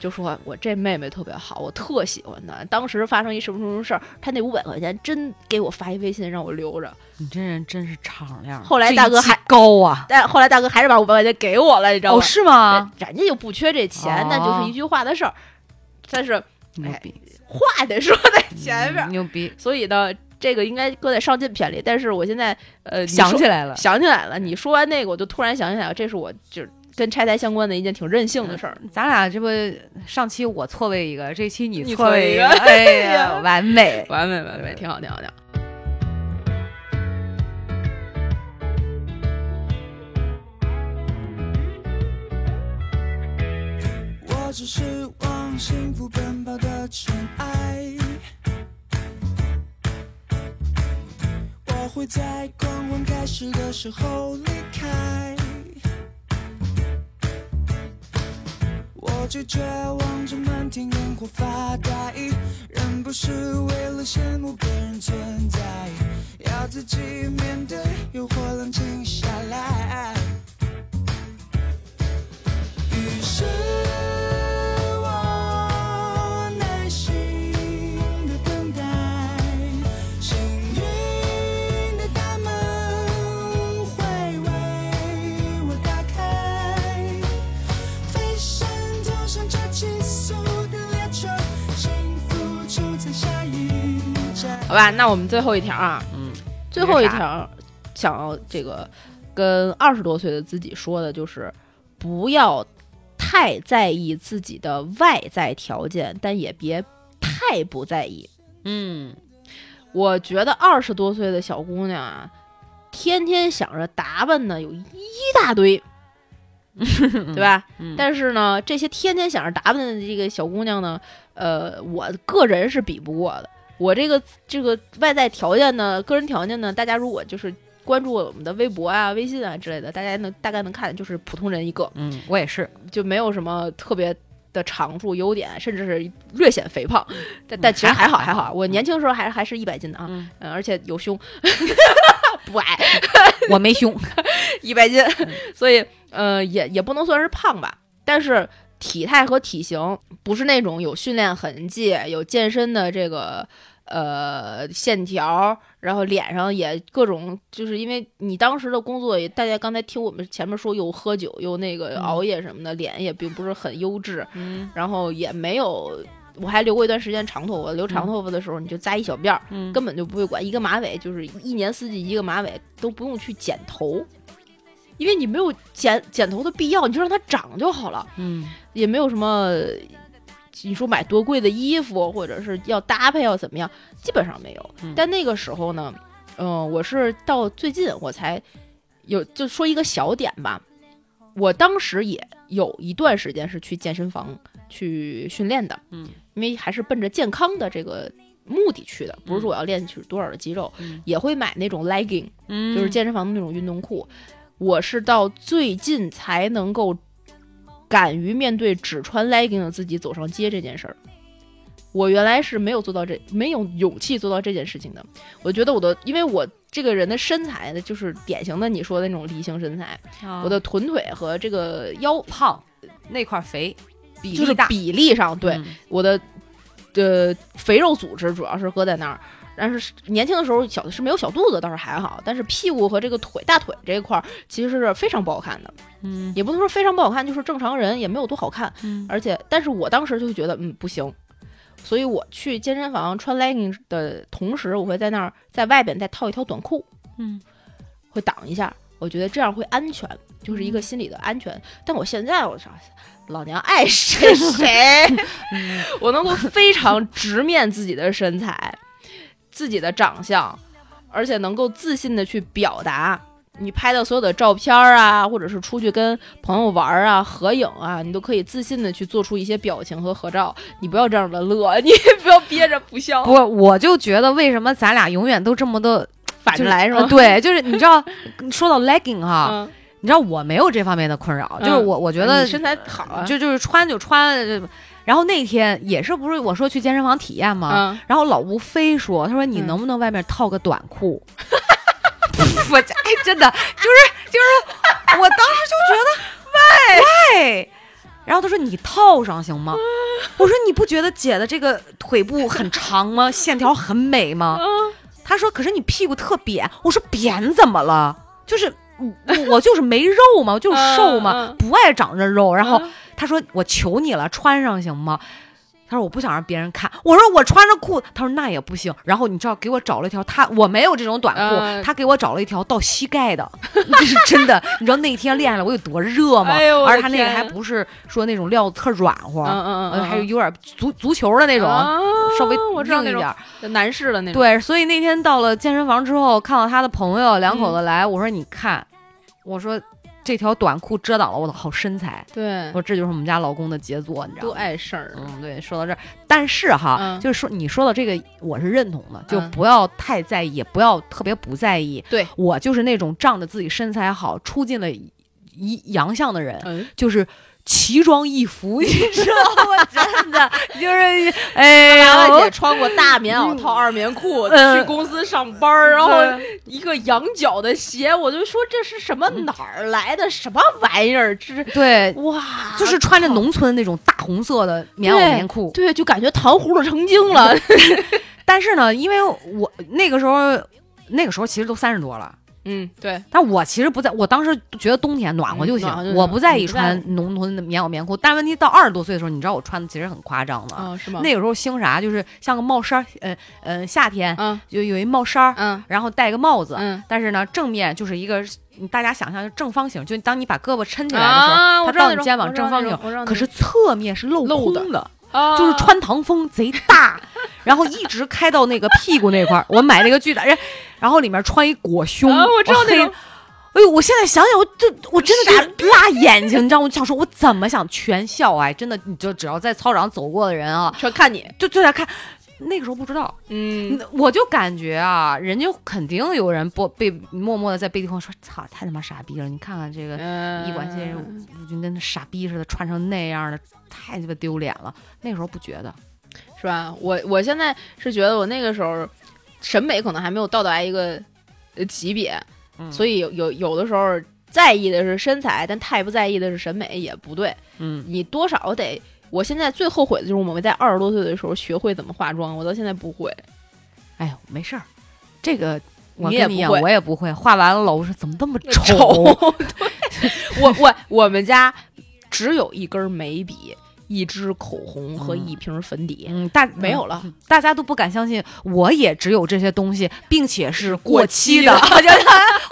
就说我这妹妹特别好，我特喜欢她。当时发生一什么什么事儿，她那五百块钱真给我发一微信让我留着，你这人真是敞亮。后来大哥还高啊，但后来大哥还是把五百块钱给我了，你知道吗？哦，是吗？人家就不缺这钱，那就是一句话的事儿。但是牛逼，话得说在前面，嗯牛逼，所以呢，这个应该搁在上进篇里。但是我现在呃，想起来了。想起来了，你说完那个，我就突然想起来了，这是我就是跟拆台相关的一件挺任性的事儿。咱俩这不上期我错位一个，这期你你错位一个，哎呀呀，完美。完美完美，挺好挺好挺好。我只是往幸福奔跑的尘埃。我会在狂欢开始的时候离开。拒绝望着漫天烟火发呆，人不是为了羡慕别人存在，要自己面对诱惑，冷静下来。于是好吧，那我们最后一条啊，嗯，最后一条想要这个跟二十多岁的自己说的就是，不要太在意自己的外在条件，但也别太不在意。嗯，我觉得二十多岁的小姑娘啊，天天想着打扮呢，有一大堆，对吧？嗯但是呢，这些天天想着打扮的这个小姑娘呢，呃，我个人是比不过的。我这个这个外在条件呢，个人条件呢，大家如果就是关注我们的微博啊、微信啊之类的，大家能大概能看，就是普通人一个，嗯，我也是，就没有什么特别的长处、优点，甚至是略显肥胖。但但其实还好还好，我年轻的时候还还是一百斤的啊，嗯。嗯，而且有胸，不矮，我没胸，一百斤，所以呃也也不能算是胖吧，但是体态和体型不是那种有训练痕迹、有健身的这个呃线条，然后脸上也各种，就是因为你当时的工作也，大家刚才听我们前面说又喝酒又那个嗯熬夜什么的，脸也并不是很优质，嗯然后也没有。我还留过一段时间长头发，留长头发的时候你就扎一小辫儿，嗯根本就不会管一个马尾，就是一年四季一个马尾都不用去剪头，因为你没有剪剪头的必要，你就让它长就好了，嗯也没有什么你说买多贵的衣服或者是要搭配要怎么样，基本上没有。嗯但那个时候呢，嗯、我是到最近我才有就说一个小点吧，我当时也有一段时间是去健身房去训练的，嗯因为还是奔着健康的这个目的去的，不是说我要练出多少的肌肉，嗯也会买那种 legging，嗯，就是健身房的那种运动裤。我是到最近才能够敢于面对只穿 legging 的自己走上街这件事儿。我原来是没有做到这，没有勇气做到这件事情的。我觉得我的，因为我这个人的身材呢，就是典型的你说的那种梨形身材，啊我的臀腿和这个腰胖那块儿肥，比就是例大，比例上，对、嗯我的呃肥肉组织主要是搁在那儿。但是年轻的时候小的是没有小肚子倒是还好，但是屁股和这个腿大腿这一块儿其实是非常不好看的，嗯。也不能说非常不好看，就是正常人也没有多好看。嗯。而且，但是我当时就觉得嗯不行，所以我去健身房穿 legging 的同时，我会在那儿在外边再套一条短裤，嗯。会挡一下，我觉得这样会安全，就是一个心理的安全。但我现在我操，老娘爱 谁谁，嗯。我能够非常直面自己的身材、自己的长相，而且能够自信的去表达。你拍的所有的照片啊，或者是出去跟朋友玩啊、合影啊，你都可以自信的去做出一些表情和合照。你不要这样的乐，你不要憋着不笑，不，我就觉得为什么咱俩永远都这么的 反着来是吗？呃对，就是你知道，说到 legging 哈，嗯，你知道我没有这方面的困扰，就是嗯我我觉得你身材好啊，就就是穿就穿，呃然后那天也是不是我说去健身房体验吗？嗯，然后老吴非说，他说你嗯能不能外面套个短裤？我这哎，真的就是就是，我当时就觉得 喂喂，然后他说你套上行吗？我说你不觉得姐的这个腿部很长吗？线条很美吗？嗯他说可是你屁股特扁。我说扁怎么了？就是我我就是没肉嘛，我就是瘦嘛，不爱长这肉。然后嗯他说我求你了，穿上行吗？他说我不想让别人看。我说我穿着裤，他说那也不行。然后你知道给我找了一条，他我没有这种短裤，嗯他给我找了一条到膝盖的，这是真的。你知道那天练下来我有多热吗？而且他那个还不是说那种料子特软和，嗯嗯呃嗯，还有有点足足球的那种，啊稍微硬一点。男士的那种，对，所以那天到了健身房之后，看到他的朋友两口子来，我说你看，我说这条短裤遮挡了我的好身材，对。我，说这就是我们家老公的杰作，你知道吗？多碍事儿，嗯，对，说到这儿，但是哈，嗯。就是说你说的这个，我是认同的，就嗯不要太在意，也不要特别不在意。对。我就是那种仗着自己身材好，出尽了一洋相的人，嗯，就是奇装异服，你 知道吗？真的就是，哎呀，大姐穿过大棉袄套二棉裤嗯去公司上班儿，然后一个羊角的鞋，我就说这是什么哪儿来的什么玩意儿？这是对，哇，就是穿着农村那种大红色的棉袄棉裤。对，就感觉糖葫芦成精了。但是呢，因为我那个时候，那个时候其实都三十多了，嗯，对，但我其实不在，我当时觉得冬天暖和就行，我不在意穿浓浓的棉袄棉裤。但问题到二十多岁的时候，你知道我穿的其实很夸张的，啊，是吗？那个时候兴啥，就是像个帽衫儿，呃呃，夏天嗯就有一帽衫，嗯然后戴个帽子，嗯，但是呢，正面就是一个大家想象就正方形，就当你把胳膊抻起来的时候，它到你肩膀正方形可是侧面是镂空的，啊就是穿堂风贼大，然后一直开到那个屁股那块儿。我买了一个巨大，然然后里面穿一裹胸，啊我知道那个。哎呦！我现在想想，我就我真的打辣眼睛，你知道？我想说，我怎么想全校哎，真的，你就只要在操场走过的人啊，全看你，就就在看。那个时候不知道，嗯，我就感觉啊，人家肯定有人播被默默的在背地里说：“操，太他妈傻逼了！你看看这个嗯医管系吴军跟那傻逼似的，穿成那样的，太鸡巴丢脸了。”那时候不觉得，是吧？我我现在是觉得我那个时候审美可能还没有到达一个呃级别，嗯所以有有有的时候在意的是身材，但太不在意的是审美也不对。嗯，你多少得，我现在最后悔的就是我们在二十多岁的时候学会怎么化妆，我到现在不会。哎呦，没事儿，这个我你也跟你一样，不会我也不会。画完了，我说怎么这么 丑？丑，我我我们家只有一根眉笔、一支口红和嗯一瓶粉底，嗯，大没有了。大家都不敢相信，我也只有这些东西，并且是过过期期的。就是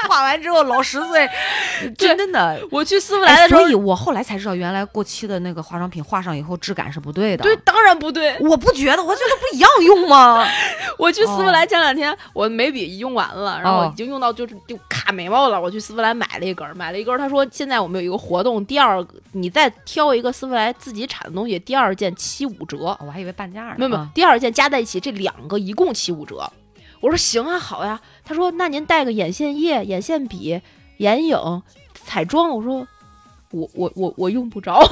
画完之后老十岁，真真的。我去丝芙哎兰的时候，所以我后来才知道，原来过期的那个化妆品画上以后质感是不对的。对，，当然不对。我不觉得，我觉得不一样用吗？我去丝芙兰前两天，我眉笔用完了，然后哦已经用到就是就卡眉毛了。我去丝芙兰买了一根儿，买了一根儿。他说现在我们有一个活动，第二个你再挑一个丝芙兰自己产的东西，第二件七五折。我还以为半价呢。没有没有啊，第二件加在一起这两个一共七五折。我说行啊，好呀。他说那您带个眼线液、眼线笔、眼影、彩妆。我说我我我我用不着。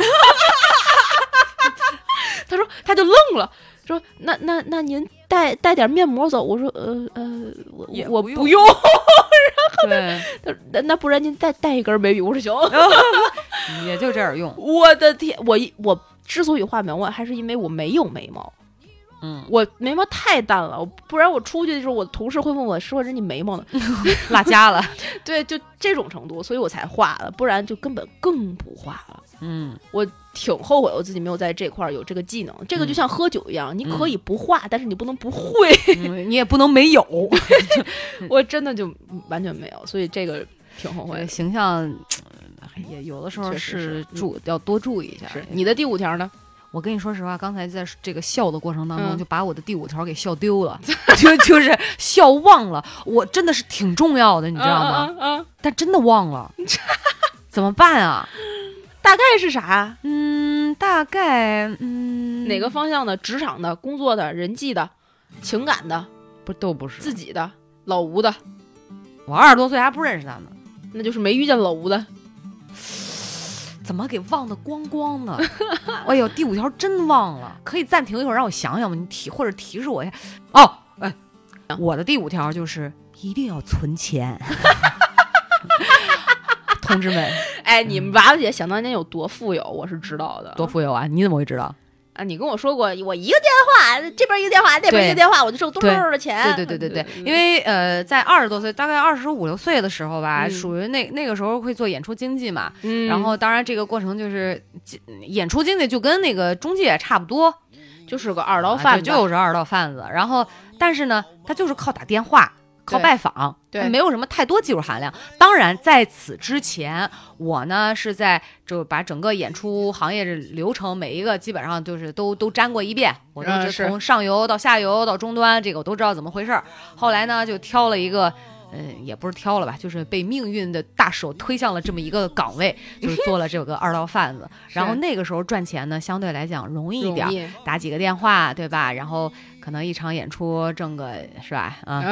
他说他就愣了，说那那那您带带点面膜走。我说呃呃我我不用。对，他说那那不然您再带一根眉笔。我说行。也就这样用。我的天，我一我之所以画眉毛，还是因为我没有眉毛。嗯，我眉毛太淡了，不然我出去的时候，我同事会问我说：“人家眉毛呢落家了。？”对，就这种程度，所以我才画了，不然就根本更不画了。嗯，挺后悔我自己没有在这块儿有这个技能。这个就嗯像喝酒一样，你可嗯以不画，但是你不能不会。嗯你也不能没有。我真的就完全没有，所以这个挺后悔。形象呃也有的时候是是注要多注意一下。你的第五条呢？我跟你说实话，刚才在这个笑的过程当中，嗯就把我的第五条给笑丢了，就就是笑忘了。我真的是挺重要的，你你知道吗？嗯但真的忘了，怎么办啊？大概是啥？嗯，大概嗯哪个方向的？职场的、工作的、人际的、情感的、不都不是？自己的、老吴的，我二十多岁还不认识他呢，那就是没遇见老吴的。怎么给忘得光光的？哎呦，第五条真忘了，可以暂停一会儿让我想想吗？你提或者提示我一下。哦，哎，我的第五条就是一定要存钱，同志们哎，你们娃娃姐想当年有多富有，我是知道的。多富有啊！你怎么会知道？啊！你跟我说过，我一个电话，这边一个电话，那边一个电话，我就挣多多多的钱。对对对对对，因为呃，在二十多岁，大概二十五六岁的时候吧，嗯属于那那个时候会做演出经济嘛，嗯然后当然这个过程就是演出经济就跟那个中介差不多，就是个二道啊贩子，就就是二道贩子。然后，但是呢，他就是靠打电话、靠拜访，对没有什么太多技术含量。当然，在此之前，我呢是在就把整个演出行业的流程每一个基本上就是都都沾过一遍，我都是嗯是从上游到下游到终端，这个我都知道怎么回事儿。后来呢，就挑了一个。嗯，也不是挑了吧，就是被命运的大手推向了这么一个岗位，就是做了这个二道贩子。然后那个时候赚钱呢，相对来讲容易一点打几个电话，对吧？然后可能一场演出挣个是吧？啊，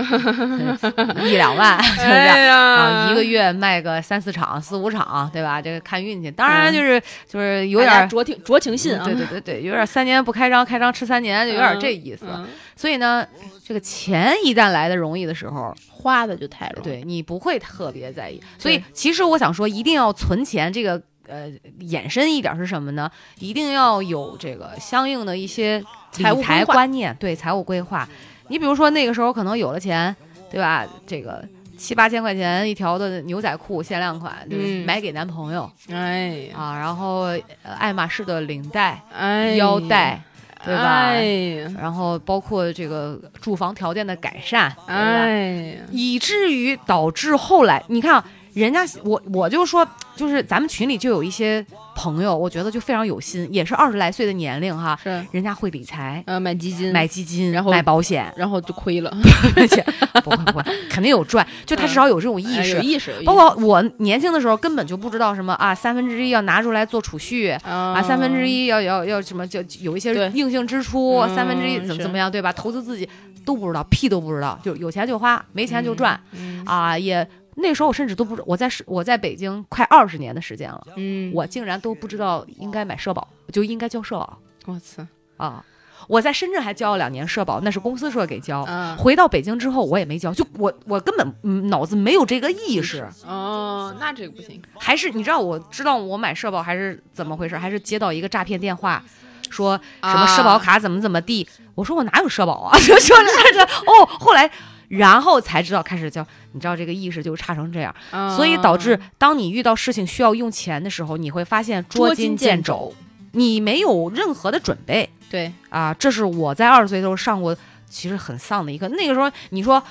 一两万，是不是？哎啊，一个月卖个三四场、四五场，对吧？这个看运气。当然就是、就是有点酌情酌情信啊，对对对对，有点三年不开张，开张吃三年，就有点这意思。嗯所以呢，这个钱一旦来的容易的时候，花的就太容易。对你不会特别在意。所以其实我想说，一定要存钱。这个呃，衍生一点是什么呢？一定要有这个相应的一些财务规财划观念，对财务规划。你比如说那个时候可能有了钱，对吧？这个七八千块钱一条的牛仔裤限量款，就是嗯买给男朋友、哎呀，啊，然后呃爱马仕的领带、哎，腰带，对吧？哎，然后包括这个住房条件的改善，对吧？哎，以至于导致后来，你看啊，人家我我就说，就是咱们群里就有一些朋友，我觉得就非常有心，也是二十来岁的年龄哈，是人家会理财，呃买基金，买基金，然后买保险，然后就亏了，而且不会不会，肯定有赚，就他至少有这种意识。哎有意识，包括我年轻的时候根本就不知道什么啊，三分之一要拿出来做储蓄啊啊，三分之一要要要什么，就有一些硬性支出，嗯三分之一怎么怎么样，对吧？投资自己都不知道，屁都不知道，就有钱就花，没钱就赚、嗯啊！也那时候我甚至都不知，我在是我在北京快二十年的时间了，嗯，我竟然都不知道应该买社保，就应该交社保我操啊！我在深圳还交了两年社保，那是公司说给交。啊回到北京之后，我也没交，就我我根本嗯脑子没有这个意识，哦，那这个不行，还是你知道我知道我买社保还是怎么回事？还是接到一个诈骗电话，说什么社保卡怎么怎么地？我说我哪有社保啊？就说这这哦，后来然后才知道开始交，你知道这个意识就差成这样，啊所以导致当你遇到事情需要用钱的时候，你会发现捉襟见肘，你没有任何的准备对，啊！这是我在二十岁的时候上过，其实很丧的一课。那个时候你说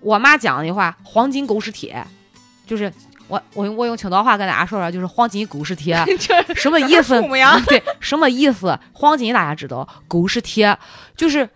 我妈讲的那话“黄金狗屎铁”，就是。我我用我用青岛话跟大家说说，就是黄金狗屎铁，什么意思？对，什么意思？黄金大家知道，狗屎铁就是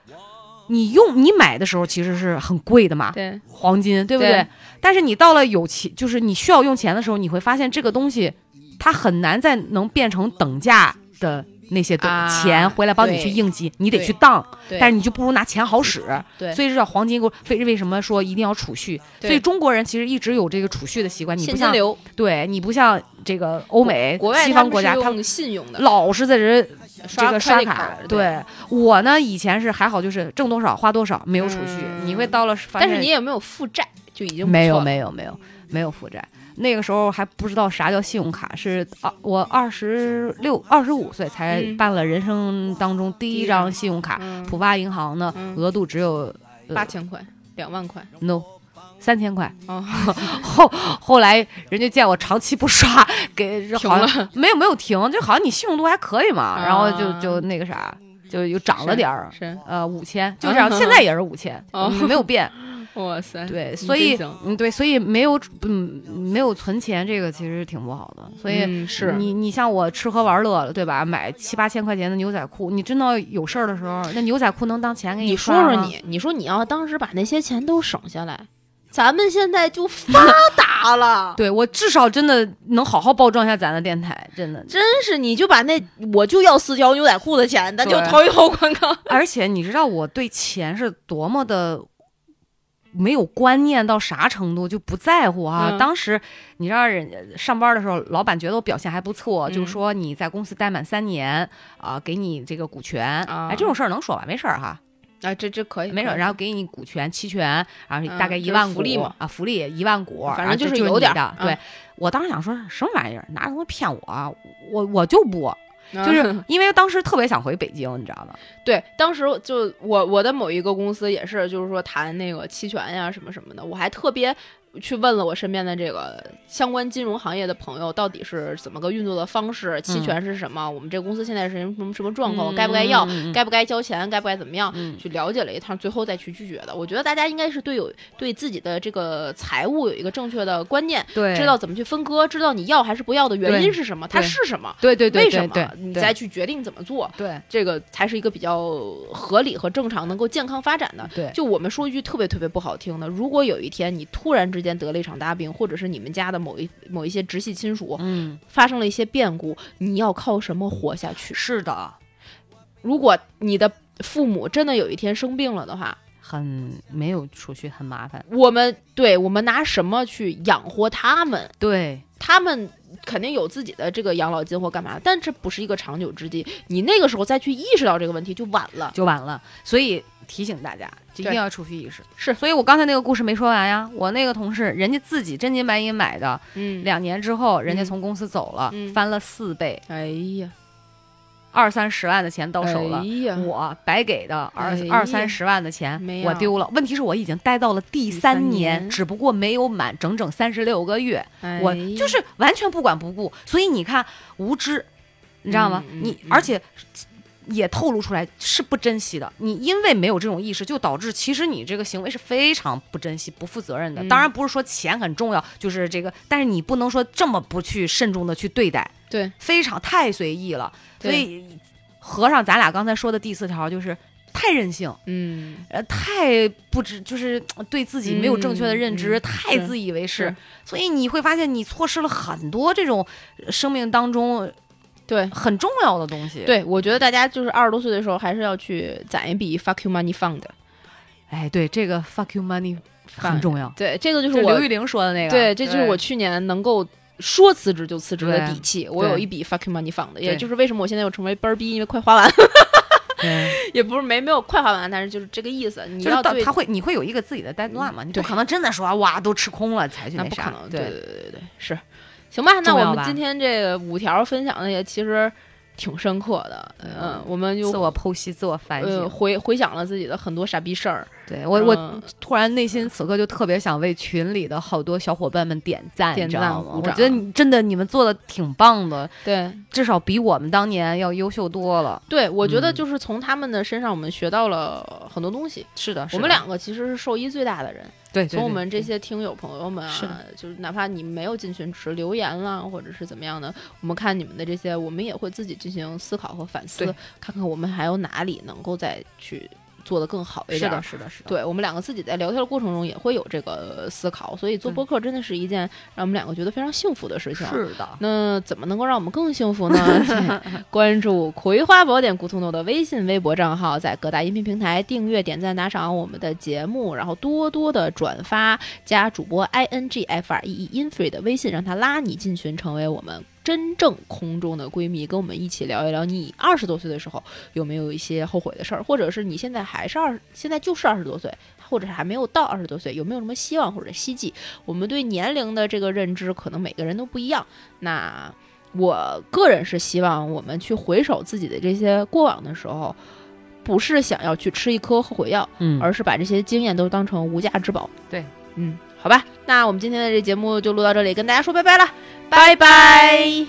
你用你买的时候其实是很贵的嘛，对，黄金，对不对？对但是你到了有钱，就是你需要用钱的时候，你会发现这个东西它很难再能变成等价的那些钱回来帮你去应急，你得去当，但是你就不如拿钱好使。对所以这叫黄金狗。为为什么说一定要储蓄？所以中国人其实一直有这个储蓄的习惯，你不像流，对你不像这个欧美国外西方国家，他们信用的，老是在这这个刷卡卡。，对。对我呢，以前是还好，就是挣多少花多少，没有储蓄。嗯你会到了，但是你也没有负债，就已经没有没有没有没有负债。那个时候还不知道啥叫信用卡，是啊，我二十六、二十五岁才嗯办了人生当中第一张信用卡，嗯浦发银行的，嗯额度只有呃八千块，两万块，no 三千块。哦，后后来人家见我长期不刷，给停好像没有没有停，就好像你信用度还可以嘛，然后就啊就那个啥，就又涨了点儿。是，呃，五千就这样，现在也是五千，没有变。哇塞，对，所以嗯，对，所以没有嗯没有存钱，这个其实挺不好的。所以嗯是你你像我吃喝玩乐了，对吧？买七八千块钱的牛仔裤，你真的有事儿的时候，那牛仔裤能当钱给你你说，说你，你说你要当时把那些钱都省下来，咱们现在就发 达了。对我至少真的能好好包装一下咱的电台，真的。真是，你就把那我就要四条牛仔裤的钱，咱就对投一投广告。而且你知道我对钱是多么的没有观念到啥程度，就不在乎啊。嗯当时你知道人家上班的时候，老板觉得我表现还不错，嗯就说你在公司待满三年啊、给你这个股权。啊哎，这种事儿能说吧？没事儿哈，啊，这这可以，没事儿。然后给你股权期权，然后嗯大概一万股福利嘛啊，福利一万股，反正就是有点。对啊我当时想说什么玩意儿，拿什么骗我啊？我我就不，就啊是 因为当时特别想回北京，你知道吗？对，当时就我我的某一个公司也是，就是说谈那个期权呀什么什么的，我还特别去问了我身边的这个相关金融行业的朋友，到底是怎么个运作的方式，期嗯权是什么，我们这公司现在是什么什么状况，该不该要，嗯该不该交钱，该不该怎么样。嗯去了解了一趟，最后再去拒绝的。我觉得大家应该是对有对自己的这个财务有一个正确的观念，对，知道怎么去分割，知道你要还是不要的原因是什么，它是什么，对对对为什么你再去决定怎么做。对这个才是一个比较合理和正常、能够健康发展的。对就我们说一句特别特别不好听的，如果有一天你突然之间得了一场大病，或者是你们家的某一某一些直系亲属嗯，发生了一些变故，你要靠什么活下去？是的，如果你的父母真的有一天生病了的话，很没有储蓄，很麻烦。我们对我们拿什么去养活他们？对，他们肯定有自己的这个养老金或干嘛，但这不是一个长久之计。你那个时候再去意识到这个问题就晚了。就晚了。所以提醒大家，就一定要储蓄意识。是所以我刚才那个故事没说完呀。我那个同事，人家自己真金白银买的，嗯，两年之后，人家嗯从公司走了，嗯翻了四倍。哎呀，二三十万的钱到手了我白给的二哎二三十万的钱我丢了，问题是我已经待到了第第三三年只不过没有满整整三十六个月，哎我就是完全不管不顾，所以你看无知，你知道吗？你而且也透露出来是不珍惜的。你因为没有这种意识，就导致其实你这个行为是非常不珍惜、不负责任的。嗯当然不是说钱很重要，就是这个，但是你不能说这么不去慎重的去对待，对非常太随意了。所以合上咱俩刚才说的第四条就是太任性。嗯呃，太不知，就是呃对自己没有正确的认知，太自以为是是，所以你会发现你错失了很多这种呃生命当中对。很重要的东西。，对，我觉得大家就是二十多岁的时候，还是要去攒一笔 fuck you money fund。哎，对，这个 fuck you money 很重要。对，这个就是我刘玉玲说的那个，对，这就是我去年能够说辞职就辞职的底气。我有一笔 fucking money fund，也就是为什么我现在又成为班儿逼，因为快花完，对，也不是没没有快花完，但是就是这个意思。你就是要对到他会，你会有一个自己的 deadline 嘛？你不可能真的说哇都吃空了才去啥那不可能，对对对对对对，是。行吧，那我们今天这个五条分享的也其实挺深刻的，嗯，我们就自我剖析、自我反呃省。回回想了自己的很多傻逼事儿，对我，我嗯。突然内心此刻就特别想为群里的好多小伙伴们点赞，点你知道吗？我觉得你真的你们做的挺棒的，对。至少比我们当年要优秀多了。对，我觉得嗯。就是从他们的身上我们学到了很多东西。是的，我们两个其实是受益最大的人，对从我们这些听友朋友们啊的，就是哪怕你没有进群，只是留言啦，或者是怎么样的，我们看你们的这些，我们也会自己进行思考和反思，看看我们还有哪里能够再去做得更好一点的，是的，是的，对我们两个自己在聊天的过程中也会有这个思考，所以做对播客真的是一件让我们两个觉得非常幸福的事情。是的，那怎么能够让我们更幸福呢？关注“葵花宝典”古通豆的微信、微博账号，在各大音频平台订阅、点赞、打赏我们的节目，然后多多的转发，加主播 i n g f r e e infree 的微信，让他拉你进群，成为我们真正空中的闺蜜，跟我们一起聊一聊你二十多岁的时候有没有一些后悔的事儿，或者是你现在还是二，现在就是二十多岁。或者是还没有到二十多岁，有没有什么希望或者希冀？我们对年龄的这个认知，可能每个人都不一样。那我个人是希望我们去回首自己的这些过往的时候，不是想要去吃一颗后悔药，嗯而是把这些经验都当成无价之宝。对，嗯，好吧，那我们今天的这节目就录到这里，跟大家说拜拜了，拜拜。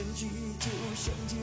相聚就像酒，